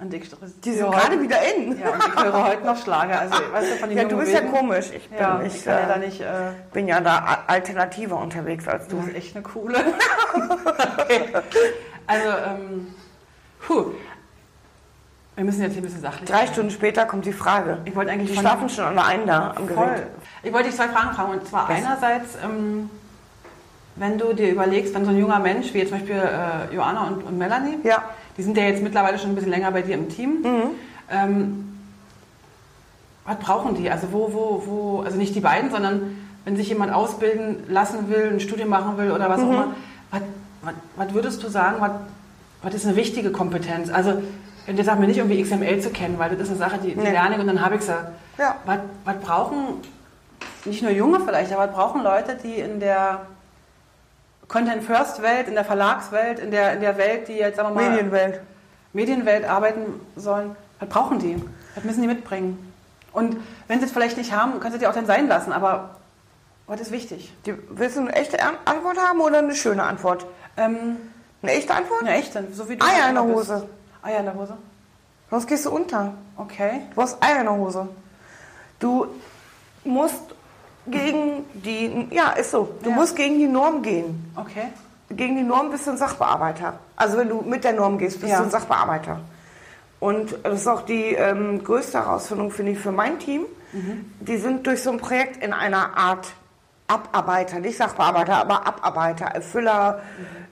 Und ich Die sind gerade wieder in. Ja, und ich höre heute noch Schlager. Also, weißt du, von den Ja, du bist ja Wilden. komisch. Ich bin, Ja, ich, ich ja äh, da nicht... Äh, bin ja da alternativer unterwegs als du du. bist echt eine coole. okay. Also, ähm... Puh. Wir müssen jetzt hier ein bisschen sachlich Drei Stunden später kommt die Frage. Ich wollte eigentlich Die schlafen schon alle ein da am Voll. Gerät. Ich wollte dich zwei Fragen fragen. Und zwar Was? einerseits, ähm, wenn du dir überlegst, wenn so ein junger Mensch, wie jetzt zum Beispiel äh, Joanna und, und Melanie, Ja. die sind ja jetzt mittlerweile schon ein bisschen länger bei dir im Team. Mhm. Ähm, was brauchen die? Also wo, wo, wo, also nicht die beiden, sondern wenn sich jemand ausbilden lassen will, ein Studium machen will oder was auch Mhm. immer, was, was, was würdest du sagen, was, was ist eine wichtige Kompetenz? Also wenn dir sagt mir nicht irgendwie XML zu kennen, weil das ist eine Sache, die, die Nee. lerne ich und dann habe ich sie. Ja. Was, was brauchen nicht nur Junge vielleicht, aber was brauchen Leute, die in der Content First Welt, in der Verlagswelt, in der, in der Welt, die jetzt sagen wir mal Medienwelt. Medienwelt arbeiten sollen, was brauchen die? Was müssen die mitbringen? Und wenn sie es vielleicht nicht haben, können sie die auch dann sein lassen, aber was ist wichtig? Die, willst du eine echte An- Antwort haben oder eine schöne Antwort? Ähm, Eine echte Antwort? eine echte, so wie du Eier halt in der Hose. Eier in der Hose? Sonst gehst du unter. Okay. Du hast Eier in der Hose. Du musst gegen die, ja, ist so. Du Ja. musst gegen die Norm gehen. Okay. Gegen die Norm bist du ein Sachbearbeiter. Also wenn du mit der Norm gehst, bist Ja. du ein Sachbearbeiter. Und das ist auch die ähm, größte Herausforderung, finde ich, für mein Team. Die sind durch so ein Projekt in einer Art Abarbeiter, nicht Sachbearbeiter, aber Abarbeiter, Erfüller,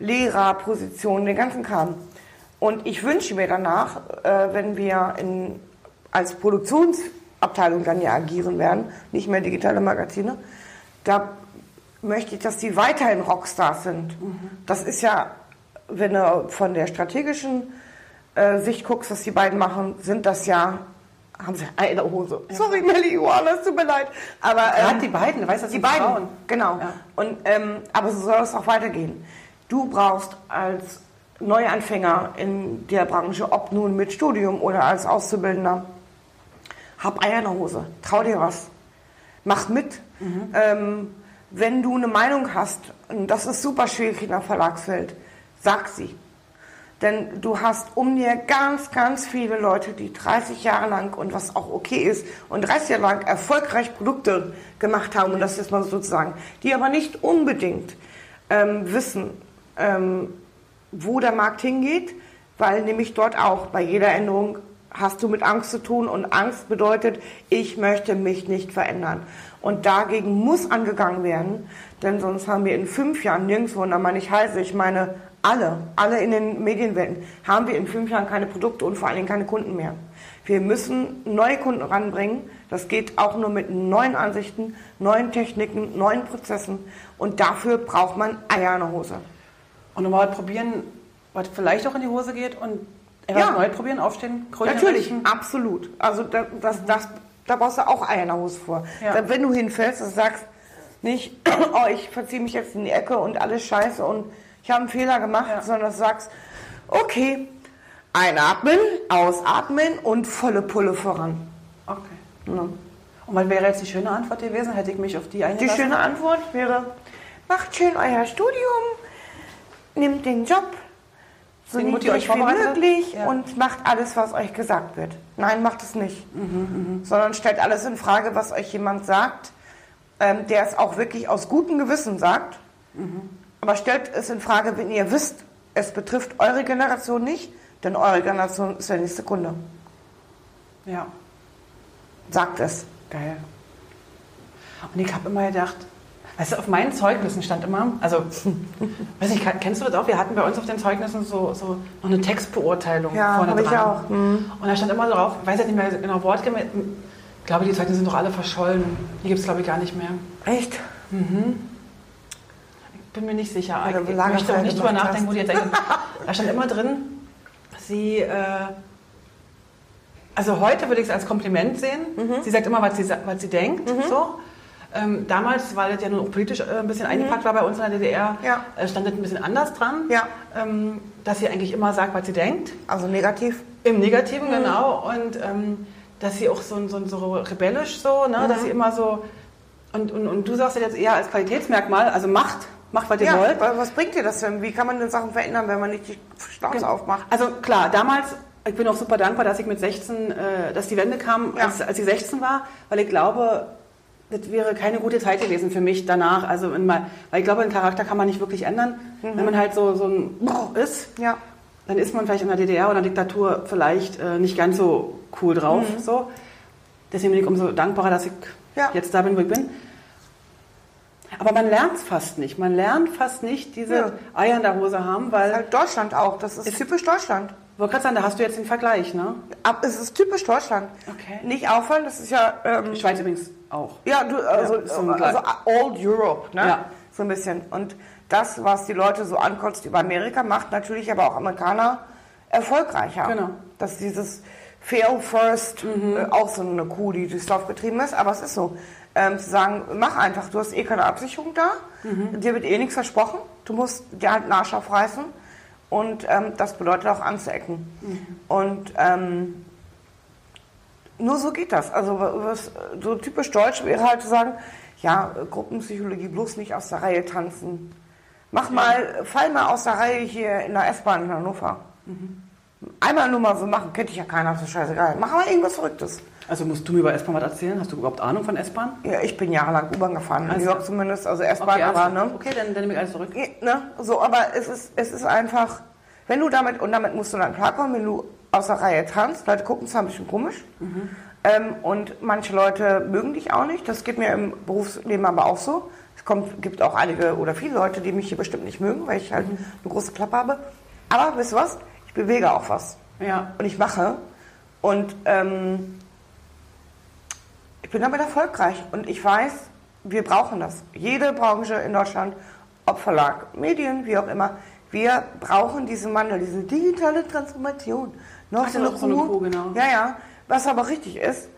Lehrer, Positionen, den ganzen Kram. Und ich wünsche mir danach, äh, wenn wir in, als Produktionsabteilung dann ja agieren werden, nicht mehr digitale Magazine, da möchte ich, dass die weiterhin Rockstars sind. Das ist ja, wenn du von der strategischen äh, Sicht guckst, was die beiden machen, sind das ja, haben sie der Hose. Sorry, Melly, Johanna, es tut mir leid. Aber Gerade ähm, die beiden, du weißt, das die beiden, Frauen. genau. Ja. Und, ähm, aber so soll es auch weitergehen. Du brauchst als Neuanfänger in der Branche, ob nun mit Studium oder als Auszubildender, hab Eier in der Hose, trau dir was, mach mit. Ähm, wenn du eine Meinung hast, und das ist super schwierig in der Verlagswelt, sag sie. Denn du hast um dir ganz, ganz viele Leute, die 30 Jahre lang und was auch okay ist und 30 Jahre lang erfolgreich Produkte gemacht haben und das ist mal sozusagen, die aber nicht unbedingt ähm, wissen, ähm, wo der Markt hingeht, weil nämlich dort auch bei jeder Änderung hast du mit Angst zu tun und Angst bedeutet, ich möchte mich nicht verändern. Und dagegen muss angegangen werden, denn sonst haben wir in fünf Jahren nirgendwo, und da meine ich heiße, ich meine alle, alle in den Medienwelten, haben wir in fünf Jahren keine Produkte und vor allen Dingen keine Kunden mehr. Wir müssen neue Kunden ranbringen. Das geht auch nur mit neuen Ansichten, neuen Techniken, neuen Prozessen. Und dafür braucht man Eier in der Hose. Und nochmal probieren, was vielleicht auch in die Hose geht und etwas Ja. neu probieren, aufstehen, Krönchen Natürlich, richten. absolut. Also das, das, das, da brauchst du auch Eier in der Hose vor. Ja. Wenn du hinfällst und sagst, nicht, oh, ich verziehe mich jetzt in die Ecke und alles scheiße und ich habe einen Fehler gemacht, Ja. sondern du sagst, okay, einatmen, ausatmen und volle Pulle voran. Okay. Ne? Und was wäre jetzt die schöne Antwort gewesen? Hätte ich mich auf die Die eingelassen? schöne Antwort wäre, macht schön euer Studium, nimmt den Job, so Den niedrig euch wie möglich Ja. und macht alles, was euch gesagt wird. Nein, macht es nicht. Mhm, Sondern stellt alles in Frage, was euch jemand sagt, ähm, der es auch wirklich aus gutem Gewissen sagt. Mhm. Aber stellt es in Frage, wenn ihr wisst, es betrifft eure Generation nicht, denn eure Generation ist der nächste Kunde. Ja, Sagt es. geil. Und ich habe immer gedacht, weißt du, auf meinen Zeugnissen stand immer, also, weiß nicht, kennst du das auch? Wir hatten bei uns auf den Zeugnissen so, so noch eine Textbeurteilung Ja, vorne habe ich dran. auch. Mhm. Und da stand immer drauf, ich weiß jetzt nicht mehr genau wortgemäß, ich glaube, die Zeugnisse sind doch alle verschollen. Die gibt es, glaube ich, gar nicht mehr. Echt? Bin mir nicht sicher. Du ich ich möchte auch nicht drüber nachdenken, wo die jetzt eigentlich. Da stand immer drin, sie. Äh, also heute würde ich es als Kompliment sehen. Mhm. Sie sagt immer, was sie, was sie denkt. So. Ähm, damals, weil das ja nun auch politisch äh, ein bisschen eingepackt war bei uns in der DDR, Mhm. Ja. äh, stand das ein bisschen anders dran. Ja. Ähm, dass sie eigentlich immer sagt, was sie denkt. Also negativ. Im Mhm. Negativen, genau. Und ähm, dass sie auch so, so, so rebellisch so, ne? Mhm. dass sie immer so. Und, und, und du sagst das jetzt eher als Qualitätsmerkmal, also macht, macht, was ihr Ja, wollt. wa- was bringt dir das denn? Wie kann man denn Sachen verändern, wenn man nicht die Schnauze Genau. aufmacht? Also klar, damals, ich bin auch super dankbar, dass ich mit 16, äh, dass die Wende kam, Ja. als, als ich 16 war, weil ich glaube, das wäre keine gute Zeit gewesen für mich danach. Also in mein, weil ich glaube, den Charakter kann man nicht wirklich ändern. Wenn man halt so, so ein ist, Ja. dann ist man vielleicht in der DDR oder Diktatur vielleicht äh, nicht ganz so cool drauf. So. Deswegen bin ich umso dankbarer, dass ich Ja. jetzt da bin, wo ich bin. Aber man lernt es fast nicht. Man lernt fast nicht diese Ja. Eier in der Hose haben, weil, Halt Deutschland auch. Das ist, typisch Deutschland. Ich wollte gerade sagen, da hast du jetzt den Vergleich, ne? Ab, es ist typisch Deutschland. Okay. Nicht auffallen, das ist ja. Ähm, Schweiz übrigens auch. ja, du, also, Ja, so also. Old Europe, ne? Ja. So ein bisschen. Und das, was die Leute so ankotzt über Amerika, macht natürlich aber auch Amerikaner erfolgreicher. Genau. Dass dieses Fail First äh, auch so eine Kuh, die durchs Dorf getrieben ist, aber es ist so. Ähm, zu sagen, mach einfach, du hast eh keine Absicherung da, dir wird eh nichts versprochen, du musst dir halt einen Arsch aufreißen und ähm, das bedeutet auch anzuecken. Und ähm, nur so geht das. Also was so typisch deutsch wäre halt zu sagen, ja, äh, Gruppenpsychologie bloß nicht aus der Reihe tanzen. Mach mal, fall mal aus der Reihe hier in der S-Bahn in Hannover. Einmal nur mal so machen, kennt dich ja keiner, so scheißegal. Mach mal irgendwas Verrücktes. Also musst du mir über S-Bahn was erzählen? Hast du überhaupt Ahnung von S-Bahn? Ja, ich bin jahrelang U-Bahn gefahren, in Also- New York zumindest, also S-Bahn, Okay, aber, also, ne? okay dann, dann nehme ich alles zurück. Ne? So, aber es ist, es ist einfach, wenn du damit, und damit musst du dann klarkommen, wenn du aus der Reihe tanzt, Leute gucken zwar ein bisschen komisch, ähm, und manche Leute mögen dich auch nicht, das geht mir im Berufsleben aber auch so. Es kommt, gibt auch einige oder viele Leute, die mich hier bestimmt nicht mögen, weil ich halt eine große Klappe habe. Aber wisst ihr was? Ich bewege auch was. Ja. Und ich mache. Und ähm, ich bin damit erfolgreich. Und ich weiß, wir brauchen das. Jede Branche in Deutschland, ob Verlag, Medien, wie auch immer, wir brauchen diesen Wandel, diese digitale Transformation. Noch Ach, so Kuh, genau. Ja, ja. Was aber richtig ist,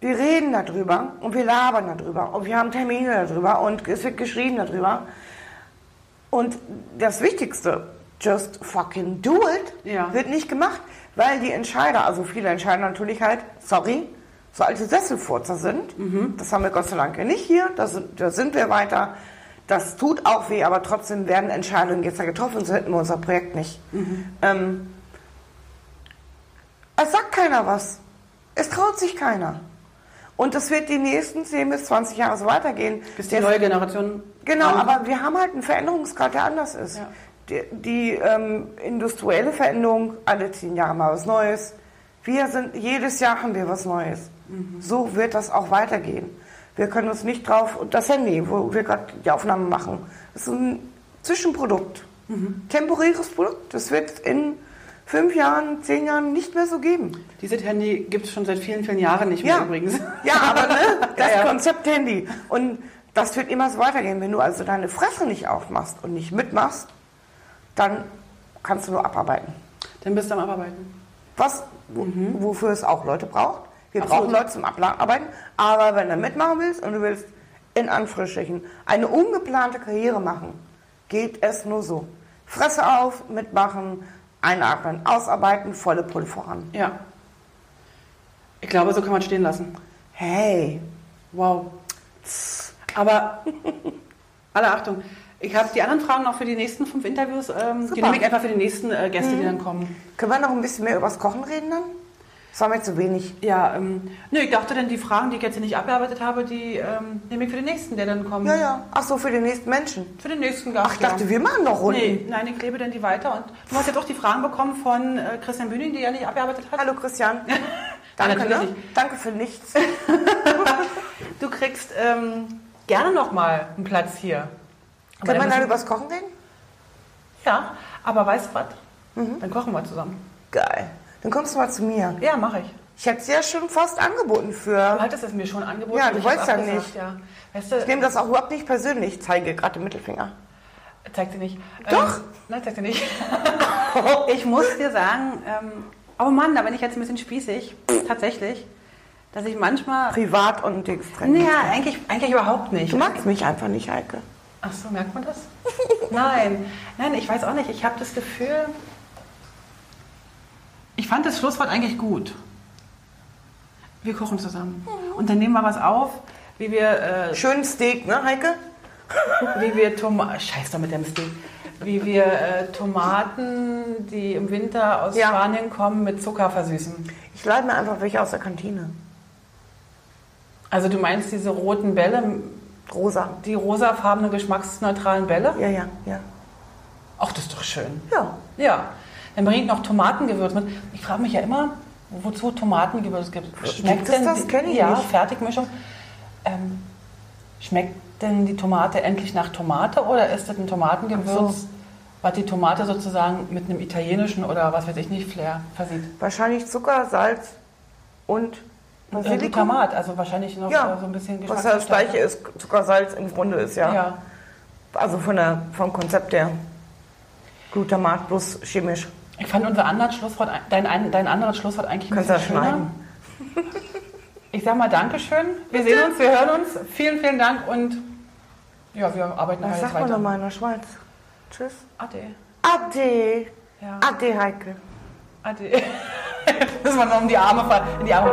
wir reden darüber und wir labern darüber und wir haben Termine darüber und es wird geschrieben darüber. Und das Wichtigste, just fucking do it, Ja. wird nicht gemacht, weil die Entscheider, also viele Entscheider natürlich halt, sorry, so alte Sesselfurzer sind. Das haben wir Gott sei Dank nicht hier. Da sind, da sind wir weiter. Das tut auch weh, aber trotzdem werden Entscheidungen jetzt ja getroffen, so hätten wir unser Projekt nicht. Ähm, es sagt keiner was. Es traut sich keiner. Und das wird die nächsten 10 bis 20 Jahre so weitergehen. Bis die neue Generation. Genau, dran- aber wir haben halt einen Veränderungsgrad, der anders ist. Ja. Die, die ähm, industrielle Veränderung, alle zehn Jahre mal was Neues. Wir sind, jedes Jahr haben wir was Neues. So wird das auch weitergehen. Wir können uns nicht drauf, und das Handy, wo wir gerade die Aufnahme machen, ist ein Zwischenprodukt. Temporäres Produkt. Das wird in fünf Jahren, zehn Jahren nicht mehr so geben. Dieses Handy gibt es schon seit vielen, vielen Jahren nicht mehr übrigens. Ja, aber ne, das Ja, ja. Konzept Handy. Und das wird immer so weitergehen. Wenn du also deine Fresse nicht aufmachst und nicht mitmachst, dann kannst du nur abarbeiten. Dann bist du am Abarbeiten. Was, wo, wofür es auch Leute braucht. Wir Absolut. brauchen Leute zum Abarbeiten. Aber wenn du mitmachen willst und du willst in Anführungsstrichen eine ungeplante Karriere machen, geht es nur so. Fresse auf, mitmachen, einatmen, ausarbeiten, volle Pulle voran. Ja. Ich glaube, so kann man stehen lassen. Hey, Wow. Aber alle Achtung. Ich habe die anderen Fragen noch für die nächsten fünf Interviews. Ähm, die nehme ich einfach für die nächsten äh, Gäste, die dann kommen. können wir noch ein bisschen mehr übers Kochen reden dann? Das war mir zu wenig. Ja, ähm, nö, ich dachte dann, die Fragen, die ich jetzt hier nicht abgearbeitet habe, die ähm, nehme ich für den nächsten, der dann kommt. Ja, ja. Ach so, für den nächsten Menschen. Für den nächsten Gast. Ach, ich dachte, ja. wir machen noch Runden. Nee, nein, ich lebe dann die weiter. Und du hast jetzt auch die Fragen bekommen von äh, Christian Bühning, die er nicht abgearbeitet hat. Hallo Christian. Danke, natürlich ne? Danke für nichts. Du kriegst ähm, gerne nochmal einen Platz hier. Aber Können wir dann übers Kochen reden? Ja, aber weißt du was? Mhm. Dann kochen wir zusammen. Geil. Dann kommst du mal zu mir. Ja, mache ich. Ich hätte es ja schon fast angeboten Du für. hattest es mir schon angeboten. Ja, du wolltest ja nicht. Ja. Weißt du, Ich nehme das auch überhaupt nicht persönlich. Ich zeige gerade den Mittelfinger. zeigt sie nicht. Doch. Ähm, nein, zeigt sie nicht. ich muss dir sagen, ähm, oh Mann, da bin ich jetzt ein bisschen spießig, tatsächlich, dass ich manchmal... Privat und Dings trennen. Naja, eigentlich, eigentlich überhaupt nicht. Du magst mich einfach nicht, Heike. Ach so, merkt man das? Nein, nein, ich weiß auch nicht. Ich habe das Gefühl, ich fand das Schlusswort eigentlich gut. Wir kochen zusammen. Und dann nehmen wir was auf, wie wir, äh, Schön Steak, ne, Heike? wie wir Tomaten, scheiß doch mit dem Steak, wie wir äh, Tomaten, die im Winter aus Ja. Spanien kommen, mit Zucker versüßen. Ich lade mir einfach welche aus der Kantine. Also du meinst diese roten Bälle, Rosa. die rosafarbenen, geschmacksneutralen Bälle? Ja, ja, ja. Ach, das ist doch schön. Ja. Ja, dann bringe ich noch Tomatengewürz mit. Ich frage mich ja immer, wozu Tomatengewürz gibt. Gibt es das? die- Kenn ich ja, nicht. Fertigmischung. Ähm, schmeckt denn die Tomate endlich nach Tomate oder ist das ein Tomatengewürz, so. was die Tomate sozusagen mit einem italienischen oder was weiß ich nicht, Flair versieht? Wahrscheinlich Zucker, Salz und Äh, Basilikum. Glutamat, also wahrscheinlich noch Ja, äh, so ein bisschen was ja das gleiche ist, Zucker, Salz im Grunde ist, ja. Ja. Also von der, vom Konzept her. Glutamat plus chemisch. Ich fand unser anderes Schlusswort, dein, ein- dein anderes Schlusswort eigentlich ein bisschen das schöner. Ich sag mal Dankeschön. Wir sehen uns, wir hören uns. Vielen, vielen Dank und ja, wir arbeiten Was halt sagt man weiter. nochmal in der Schweiz? Tschüss. Ade. Ade. Ja. Ade, Heike. Ade. Müssen wir noch um die Arme fallen. In die Arme.